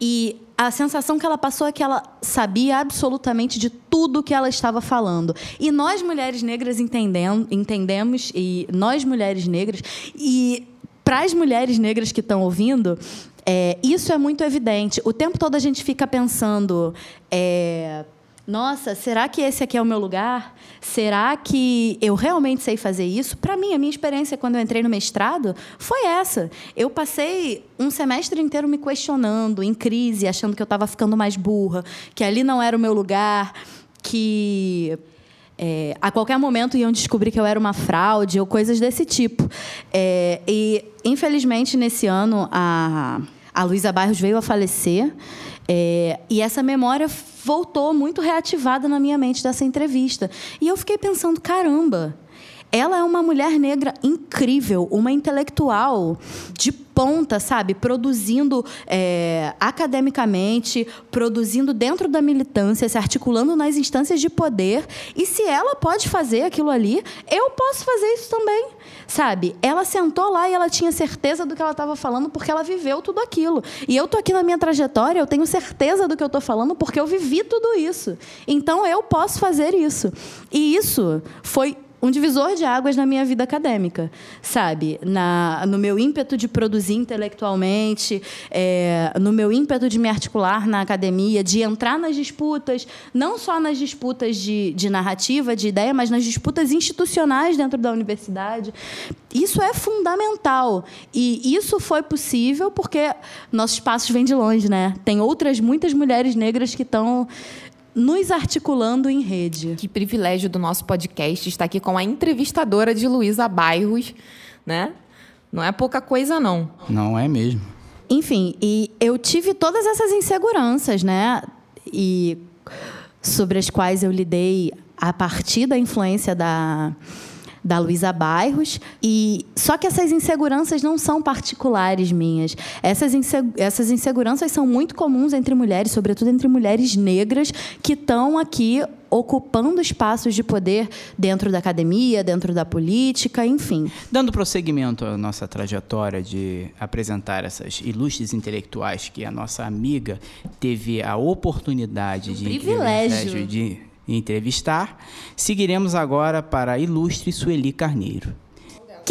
e a sensação que ela passou é que ela sabia absolutamente de tudo que ela estava falando. E nós, mulheres negras, entendemos, entendemos e nós, mulheres negras, e para as mulheres negras que estão ouvindo, é, isso é muito evidente. O tempo todo a gente fica pensando. É, nossa, será que esse aqui é o meu lugar? Será que eu realmente sei fazer isso? Para mim, a minha experiência quando eu entrei no mestrado foi essa. Eu passei um semestre inteiro me questionando, em crise, achando que eu estava ficando mais burra, que ali não era o meu lugar, que é, a qualquer momento iam descobrir que eu era uma fraude ou coisas desse tipo. É, e, infelizmente, nesse ano, a, a Luísa Barros veio a falecer. É, e essa memória voltou muito reativada na minha mente dessa entrevista. E eu fiquei pensando: caramba, ela é uma mulher negra incrível, uma intelectual de ponta, sabe? Produzindo é, academicamente, produzindo dentro da militância, se articulando nas instâncias de poder. E se ela pode fazer aquilo ali, eu posso fazer isso também, sabe? Ela sentou lá e ela tinha certeza do que ela estava falando porque ela viveu tudo aquilo. E eu tô aqui na minha trajetória, eu tenho certeza do que eu estou falando porque eu vivi tudo isso. Então eu posso fazer isso. E isso foi um divisor de águas na minha vida acadêmica, sabe? Na, no meu ímpeto de produzir intelectualmente, é, no meu ímpeto de me articular na academia, de entrar nas disputas, não só nas disputas de, de narrativa, de ideia, mas nas disputas institucionais dentro da universidade. Isso é fundamental. E isso foi possível porque nossos passos vêm de longe, né? Tem outras muitas mulheres negras que estão nos articulando em rede. Que privilégio do nosso podcast estar aqui com a entrevistadora de Luísa Bairros, né? Não é pouca coisa, não. Não é mesmo. Enfim, e eu tive todas essas inseguranças, né? E sobre as quais eu lidei a partir da influência da da Luísa Bairros. E só que essas inseguranças não são particulares minhas. Essas, insegu essas inseguranças são muito comuns entre mulheres, sobretudo entre mulheres negras que estão aqui ocupando espaços de poder dentro da academia, dentro da política, enfim. Dando prosseguimento à nossa trajetória de apresentar essas ilustres intelectuais que a nossa amiga teve a oportunidade um de privilégio de entrevistar, seguiremos agora para a ilustre Sueli Carneiro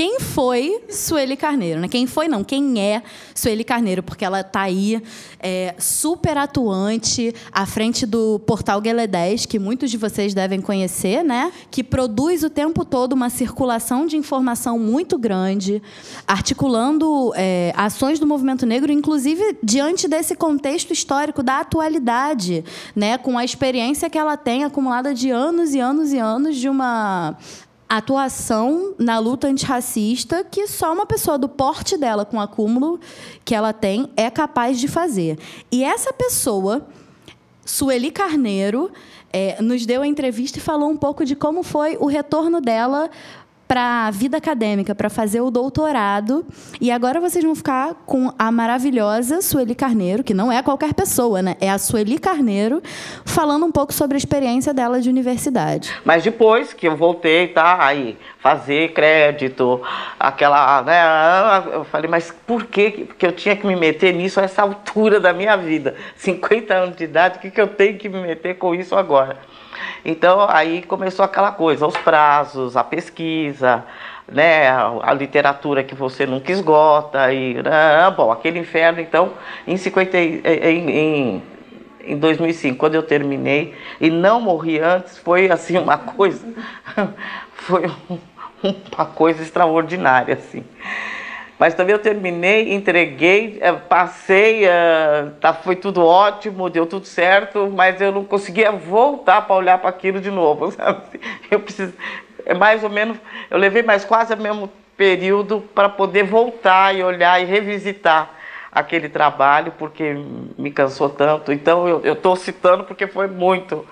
quem foi Sueli Carneiro, né? Quem foi, não, quem é Sueli Carneiro, porque ela está aí é, super atuante à frente do portal Guelé 10, que muitos de vocês devem conhecer, né? Que produz o tempo todo uma circulação de informação muito grande, articulando é, ações do movimento negro, inclusive diante desse contexto histórico da atualidade, né? Com a experiência que ela tem acumulada de anos e anos e anos de uma atuação na luta antirracista que só uma pessoa do porte dela, com o acúmulo que ela tem, é capaz de fazer. E essa pessoa, Sueli Carneiro, é, nos deu a entrevista e falou um pouco de como foi o retorno dela para a vida acadêmica, para fazer o doutorado. E agora vocês vão ficar com a maravilhosa Sueli Carneiro, que não é qualquer pessoa, né? É a Sueli Carneiro, falando um pouco sobre a experiência dela de universidade. Mas depois que eu voltei, tá? Aí, fazer crédito, aquela. Né, eu falei, mas por que, eu tinha que me meter nisso a essa altura da minha vida? 50 anos de idade, o que, que eu tenho que me meter com isso agora? Então aí começou aquela coisa, os prazos, a pesquisa, né, a literatura que você nunca esgota e né, bom, aquele inferno então em 50 em, em, em 2005, quando eu terminei e não morri antes, foi assim uma coisa foi uma coisa extraordinária assim. Mas também eu terminei, entreguei, eh, passei, eh, tá, foi tudo ótimo, deu tudo certo, mas eu não conseguia voltar para olhar para aquilo de novo. Sabe? Eu preciso, é mais ou menos, eu levei mais quase o mesmo período para poder voltar e olhar e revisitar aquele trabalho, porque me cansou tanto. Então eu estou citando porque foi muito,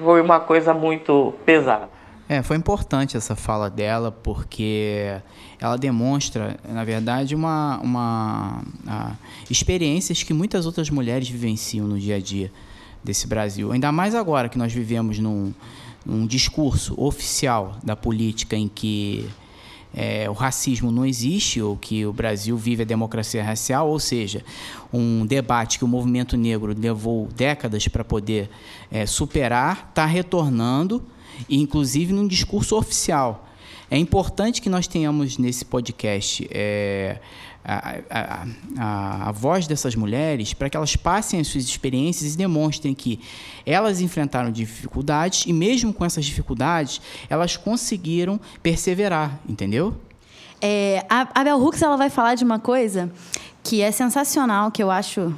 foi uma coisa muito pesada. É, foi importante essa fala dela, porque ela demonstra, na verdade, uma, uma experiências que muitas outras mulheres vivenciam no dia a dia desse Brasil. Ainda mais agora que nós vivemos num, num discurso oficial da política em que é, o racismo não existe, ou que o Brasil vive a democracia racial, ou seja, um debate que o movimento negro levou décadas para poder é, superar, está retornando, inclusive num discurso oficial. É importante que nós tenhamos nesse podcast é, a, a, a, a, voz dessas mulheres para que elas passem as suas experiências e demonstrem que elas enfrentaram dificuldades e mesmo com essas dificuldades elas conseguiram perseverar, entendeu? É, a, Bel Hooks ela vai falar de uma coisa que é sensacional, que eu acho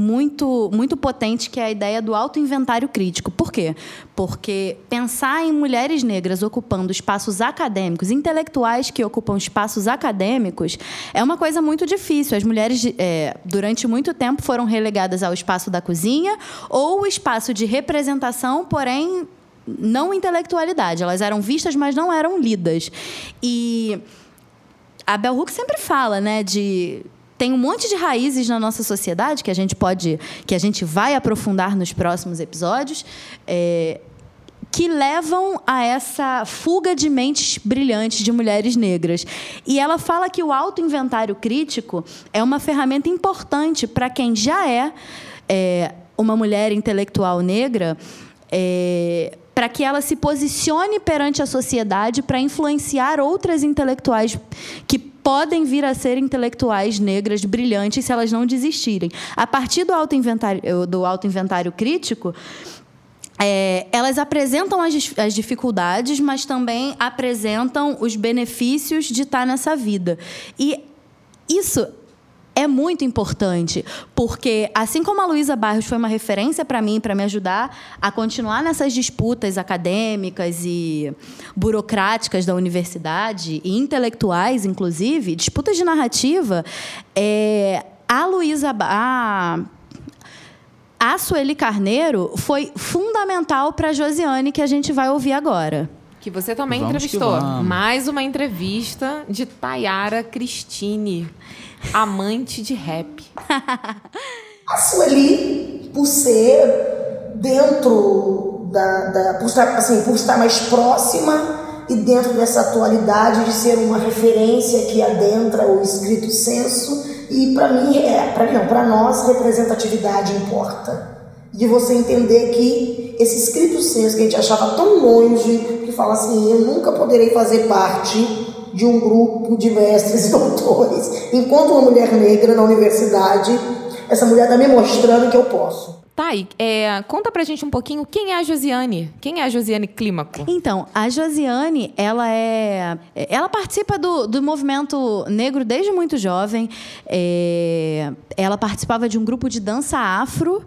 muito, muito potente, que é a ideia do autoinventário crítico. Por quê? Porque pensar em mulheres negras ocupando espaços acadêmicos, intelectuais que ocupam espaços acadêmicos, é uma coisa muito difícil. As mulheres, é, durante muito tempo, foram relegadas ao espaço da cozinha ou o espaço de representação, porém não intelectualidade. Elas eram vistas, mas não eram lidas. E a Bell Hooks sempre fala, né, de tem um monte de raízes na nossa sociedade que a gente pode, que a gente vai aprofundar nos próximos episódios. É, que levam a essa fuga de mentes brilhantes de mulheres negras. E ela fala que o autoinventário crítico é uma ferramenta importante para quem já é, é, uma mulher intelectual negra. É, para que ela se posicione perante a sociedade para influenciar outras intelectuais que podem vir a ser intelectuais negras brilhantes se elas não desistirem. A partir do autoinventário, do autoinventário crítico, é, elas apresentam as, as, dificuldades, mas também apresentam os benefícios de estar nessa vida. E isso é muito importante, porque assim como a Luísa Barros foi uma referência para mim, para me ajudar a continuar nessas disputas acadêmicas e burocráticas da universidade, e intelectuais, inclusive, disputas de narrativa, é, a Luísa a, a Sueli Carneiro foi fundamental para a Josiane, que a gente vai ouvir agora. Que você também vamos entrevistou. Mais uma entrevista de Tayara Cristine amante de rap. a Sueli, por ser dentro da, da por, estar, assim, por estar mais próxima e dentro dessa atualidade de ser uma referência que adentra o escrito senso e para mim é para não para nós representatividade importa de você entender que esse escrito senso que a gente achava tão longe que fala assim eu nunca poderei fazer parte de um grupo de mestres e doutores. Enquanto uma mulher negra na universidade, essa mulher está me mostrando que eu posso. Tá, e é, conta pra gente um pouquinho quem é a Josiane. Quem é a Josiane Clímaco? Então, a Josiane, ela é. Ela participa do, do movimento negro desde muito jovem. É, ela participava de um grupo de dança afro.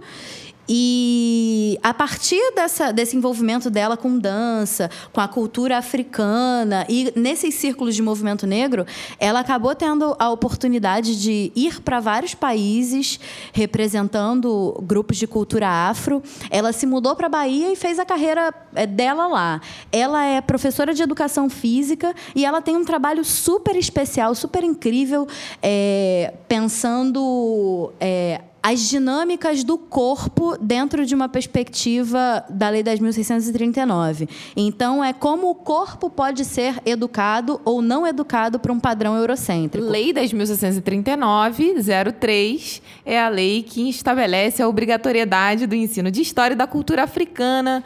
E a partir dessa, desse envolvimento dela com dança, com a cultura africana e nesses círculos de movimento negro, ela acabou tendo a oportunidade de ir para vários países representando grupos de cultura afro. Ela se mudou para a Bahia e fez a carreira eh, dela lá. Ela é professora de educação física e ela tem um trabalho super especial, super incrível, é, pensando. É, as dinâmicas do corpo dentro de uma perspectiva da Lei 10.639. Então, é como o corpo pode ser educado ou não educado para um padrão eurocêntrico. Lei 10.639, 03, é a lei que estabelece a obrigatoriedade do ensino de história e da cultura africana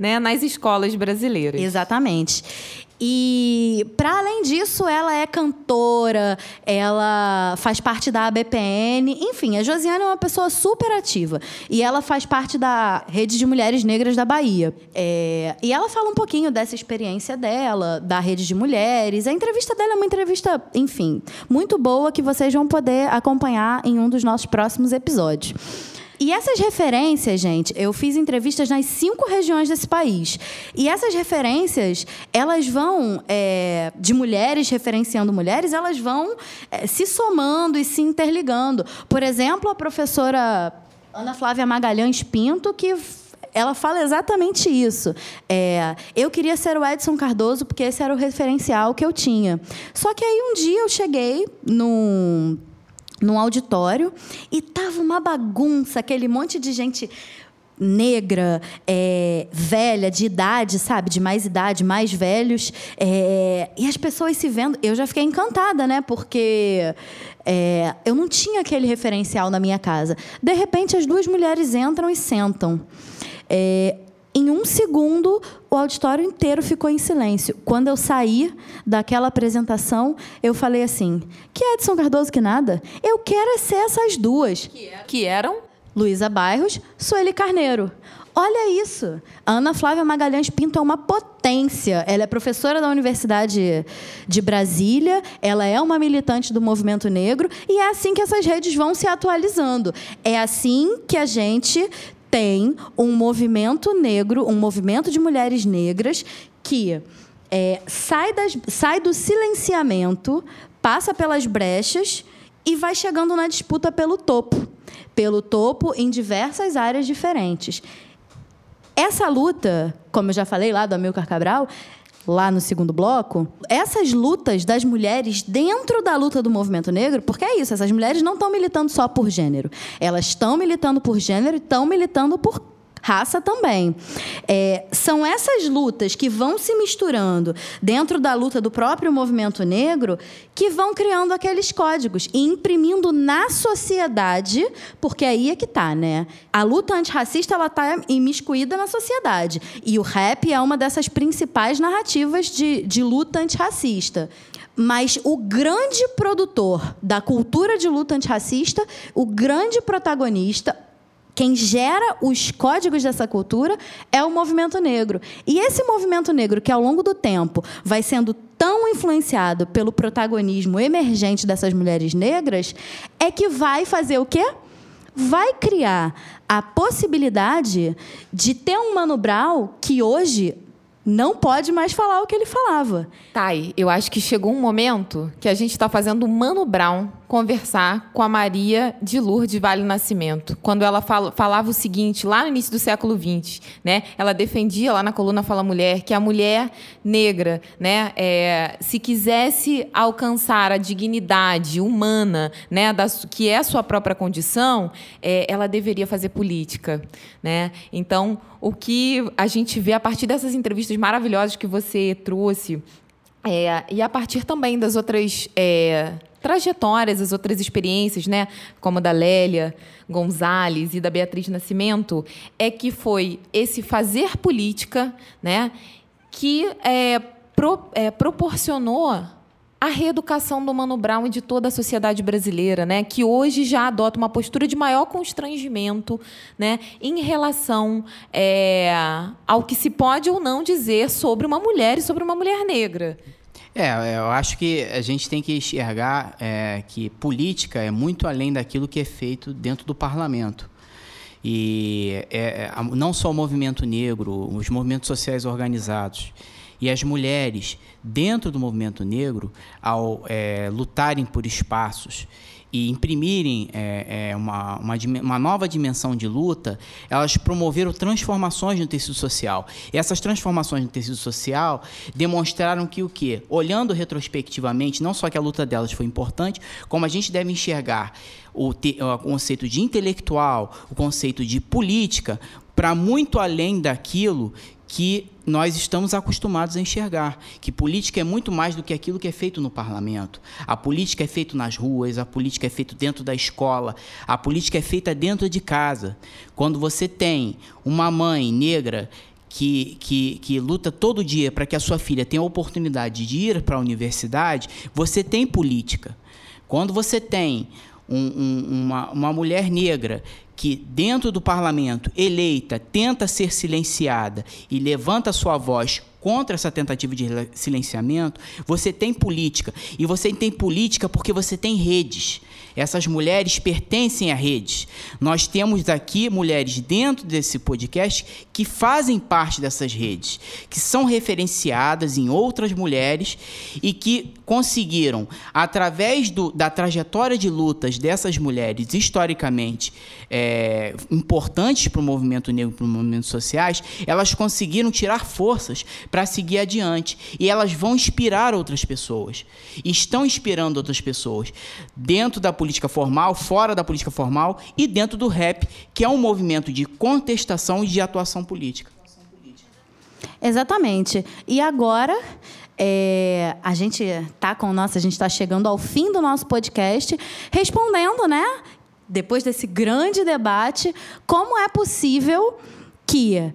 né, nas escolas brasileiras. Exatamente. E, para além disso, ela é cantora, ela faz parte da ABPN. Enfim, a Josiane é uma pessoa super ativa. E ela faz parte da Rede de Mulheres Negras da Bahia. É, e ela fala um pouquinho dessa experiência dela, da Rede de Mulheres. A entrevista dela é uma entrevista, enfim, muito boa que vocês vão poder acompanhar em um dos nossos próximos episódios. E essas referências, gente, eu fiz entrevistas nas cinco regiões desse país. E essas referências, elas vão, é, de mulheres referenciando mulheres, elas vão é, se somando e se interligando. Por exemplo, a professora Ana Flávia Magalhães Pinto, que ela fala exatamente isso. É, eu queria ser o Edson Cardoso porque esse era o referencial que eu tinha. Só que aí um dia eu cheguei num, num auditório e tava uma bagunça, aquele monte de gente negra, é, velha, de idade, sabe? De mais idade, mais velhos. É, e as pessoas se vendo. Eu já fiquei encantada, né? Porque é, eu não tinha aquele referencial na minha casa. De repente, as duas mulheres entram e sentam. É, em um segundo, o auditório inteiro ficou em silêncio. Quando eu saí daquela apresentação, eu falei assim: que Edson Cardoso que nada? Eu quero é ser essas duas. Que, era? que eram? Luísa Bairros, Sueli Carneiro. Olha isso. A Ana Flávia Magalhães Pinto é uma potência. Ela é professora da Universidade de Brasília, ela é uma militante do movimento negro, e é assim que essas redes vão se atualizando. É assim que a gente tem um movimento negro, um movimento de mulheres negras que é, sai, das, sai do silenciamento, passa pelas brechas e vai chegando na disputa pelo topo. Pelo topo em diversas áreas diferentes. Essa luta, como eu já falei lá do Amilcar Cabral, lá no segundo bloco, essas lutas das mulheres dentro da luta do movimento negro, porque é isso, essas mulheres não estão militando só por gênero, elas estão militando por gênero e estão militando por raça também. É, são essas lutas que vão se misturando dentro da luta do próprio movimento negro que vão criando aqueles códigos e imprimindo na sociedade, porque aí é que tá, né? A luta antirracista ela tá imiscuída na sociedade e o rap é uma dessas principais narrativas de, de luta antirracista. Mas o grande produtor da cultura de luta antirracista, o grande protagonista, quem gera os códigos dessa cultura é o movimento negro. E esse movimento negro, que ao longo do tempo vai sendo tão influenciado pelo protagonismo emergente dessas mulheres negras, é que vai fazer o quê? Vai criar a possibilidade de ter um Mano Brown que hoje não pode mais falar o que ele falava. Thay, eu acho que chegou um momento que a gente está fazendo o Mano Brown conversar com a Maria de Lourdes Vale Nascimento, quando ela fala, falava o seguinte, lá no início do século XX, né? Ela defendia lá na coluna Fala Mulher que a mulher negra, né, é, se quisesse alcançar a dignidade humana, né, que é a sua própria condição, é, ela deveria fazer política, né? Então, o que a gente vê a partir dessas entrevistas maravilhosas que você trouxe é, e a partir também das outras é, trajetórias, as outras experiências, né, como a da Lélia Gonzalez e da Beatriz Nascimento, é que foi esse fazer política, né, que é, pro, é, proporcionou a reeducação do Mano Brown e de toda a sociedade brasileira, né, que hoje já adota uma postura de maior constrangimento, né, em relação é, ao que se pode ou não dizer sobre uma mulher e sobre uma mulher negra. É, eu acho que a gente tem que enxergar é, que política é muito além daquilo que é feito dentro do parlamento. E é, é não só o movimento negro, os movimentos sociais organizados e as mulheres dentro do movimento negro, ao é, lutarem por espaços e imprimirem é, é, uma, uma, uma, nova dimensão de luta, elas promoveram transformações no tecido social. E essas transformações no tecido social demonstraram que o quê? Olhando retrospectivamente, não só que a luta delas foi importante, como a gente deve enxergar o, te, o conceito de intelectual, o conceito de política, para muito além daquilo que nós estamos acostumados a enxergar, que política é muito mais do que aquilo que é feito no parlamento. A política é feita nas ruas, a política é feita dentro da escola, a política é feita dentro de casa. Quando você tem uma mãe negra que, que, que, luta todo dia para que a sua filha tenha a oportunidade de ir para a universidade, você tem política. Quando você tem um, um, uma, uma mulher negra que, dentro do parlamento, eleita, tenta ser silenciada e levanta sua voz contra essa tentativa de silenciamento, você tem política. E você tem política porque você tem redes. Essas mulheres pertencem a redes. Nós temos aqui mulheres dentro desse podcast que fazem parte dessas redes, que são referenciadas em outras mulheres e que conseguiram, através do, da trajetória de lutas dessas mulheres, historicamente é, importantes para o movimento negro, para os movimentos sociais, elas conseguiram tirar forças para seguir adiante. E elas vão inspirar outras pessoas. Estão inspirando outras pessoas. Dentro da política formal, fora da política formal e dentro do rap, que é um movimento de contestação e de atuação política. Exatamente. E agora é, a gente tá com nossa, a gente está chegando ao fim do nosso podcast, respondendo, né? Depois desse grande debate, como é possível que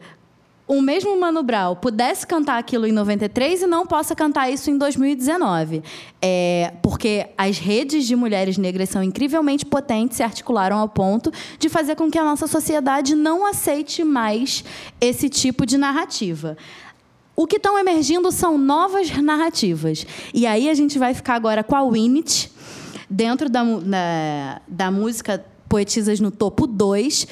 o mesmo Mano Brown pudesse cantar aquilo em 93 e não possa cantar isso em 2019. É, porque as redes de mulheres negras são incrivelmente potentes e articularam ao ponto de fazer com que a nossa sociedade não aceite mais esse tipo de narrativa. O que estão emergindo são novas narrativas. E aí a gente vai ficar agora com a Winnet, dentro da, da, da música Poetisas no Topo 2,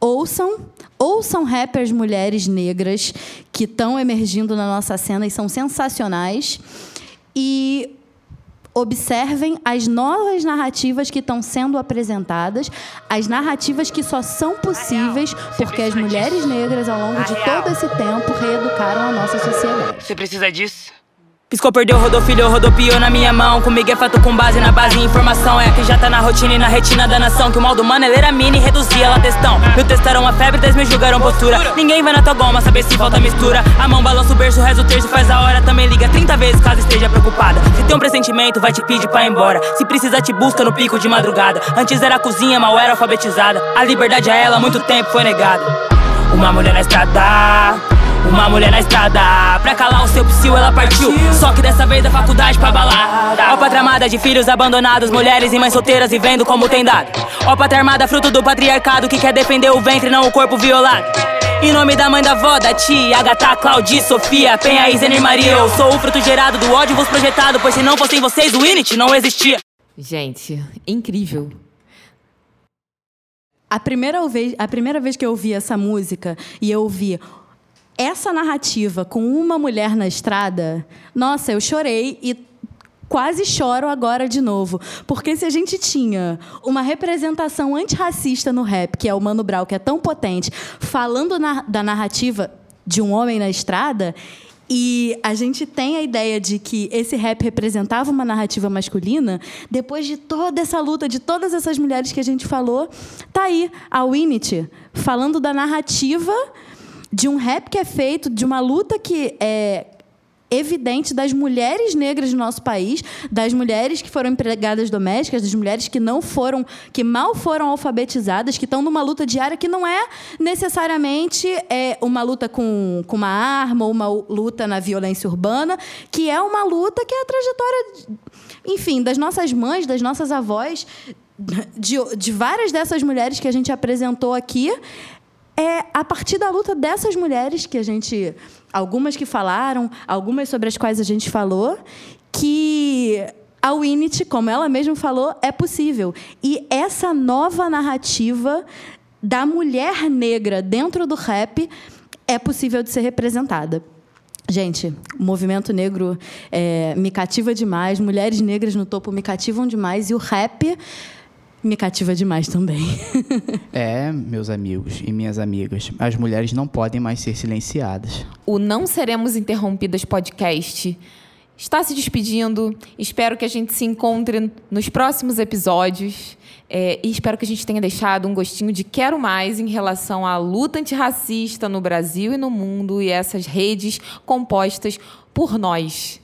ouçam, ouçam rappers mulheres negras que estão emergindo na nossa cena e são sensacionais. E observem as novas narrativas que estão sendo apresentadas, as narrativas que só são possíveis porque as mulheres negras, ao longo de todo esse tempo, reeducaram a nossa sociedade. Você precisa disso? Piscou, perdeu, rodofilhou, rodopiou na minha mão. Comigo é fato com base na base informação É que já tá na rotina e na retina da nação. Que o mal do mano, ele era mini e reduzia lá testão. Mil testaram a febre, dez mil julgaram postura. Ninguém vai na tua goma saber se falta mistura. A mão balança o berço, reza o terço, faz a hora. Também liga 30 vezes caso esteja preocupada. Se tem um pressentimento, vai te pedir pra ir embora. Se precisa, te busca no pico de madrugada. Antes era cozinha, mal era alfabetizada. A liberdade a ela muito tempo foi negada Uma mulher na estrada uma mulher na estrada, pra calar o seu psil, ela partiu. Só que dessa vez da faculdade pra balada. Ó, pátria armada de filhos abandonados, mulheres e mães solteiras e vendo como tem dado. Ó, pátria armada, fruto do patriarcado que quer defender o ventre, não o corpo violado. Em nome da mãe da avó, da tia, Agatha, Claudi, Sofia, Penha, Isenir Maria. Eu sou o fruto gerado do ódio vos projetado, pois se não fossem vocês, o Init não existia. Gente, incrível. A primeira, vez, a primeira vez que eu ouvi essa música e eu ouvi essa narrativa com uma mulher na estrada, nossa, eu chorei e quase choro agora de novo. Porque se a gente tinha uma representação antirracista no rap, que é o Mano Brown, que é tão potente, falando na, da narrativa de um homem na estrada, e a gente tem a ideia de que esse rap representava uma narrativa masculina, depois de toda essa luta, de todas essas mulheres que a gente falou, tá aí a Winnet falando da narrativa de um rap que é feito, de uma luta que é evidente das mulheres negras do nosso país, das mulheres que foram empregadas domésticas, das mulheres que não foram, que mal foram alfabetizadas, que estão numa luta diária que não é necessariamente é, uma luta com, com uma arma ou uma luta na violência urbana, que é uma luta que é a trajetória, enfim, das nossas mães, das nossas avós, de, de várias dessas mulheres que a gente apresentou aqui, é a partir da luta dessas mulheres que a gente, algumas que falaram, algumas sobre as quais a gente falou, que a Winnet, como ela mesma falou, é possível. E essa nova narrativa da mulher negra dentro do rap é possível de ser representada. Gente, o movimento negro é, me cativa demais, mulheres negras no topo me cativam demais, e o rap me cativa demais também. é, meus amigos e minhas amigas, as mulheres não podem mais ser silenciadas. O Não Seremos Interrompidas podcast está se despedindo. Espero que a gente se encontre nos próximos episódios. É, e espero que a gente tenha deixado um gostinho de quero mais em relação à luta antirracista no Brasil e no mundo e essas redes compostas por nós.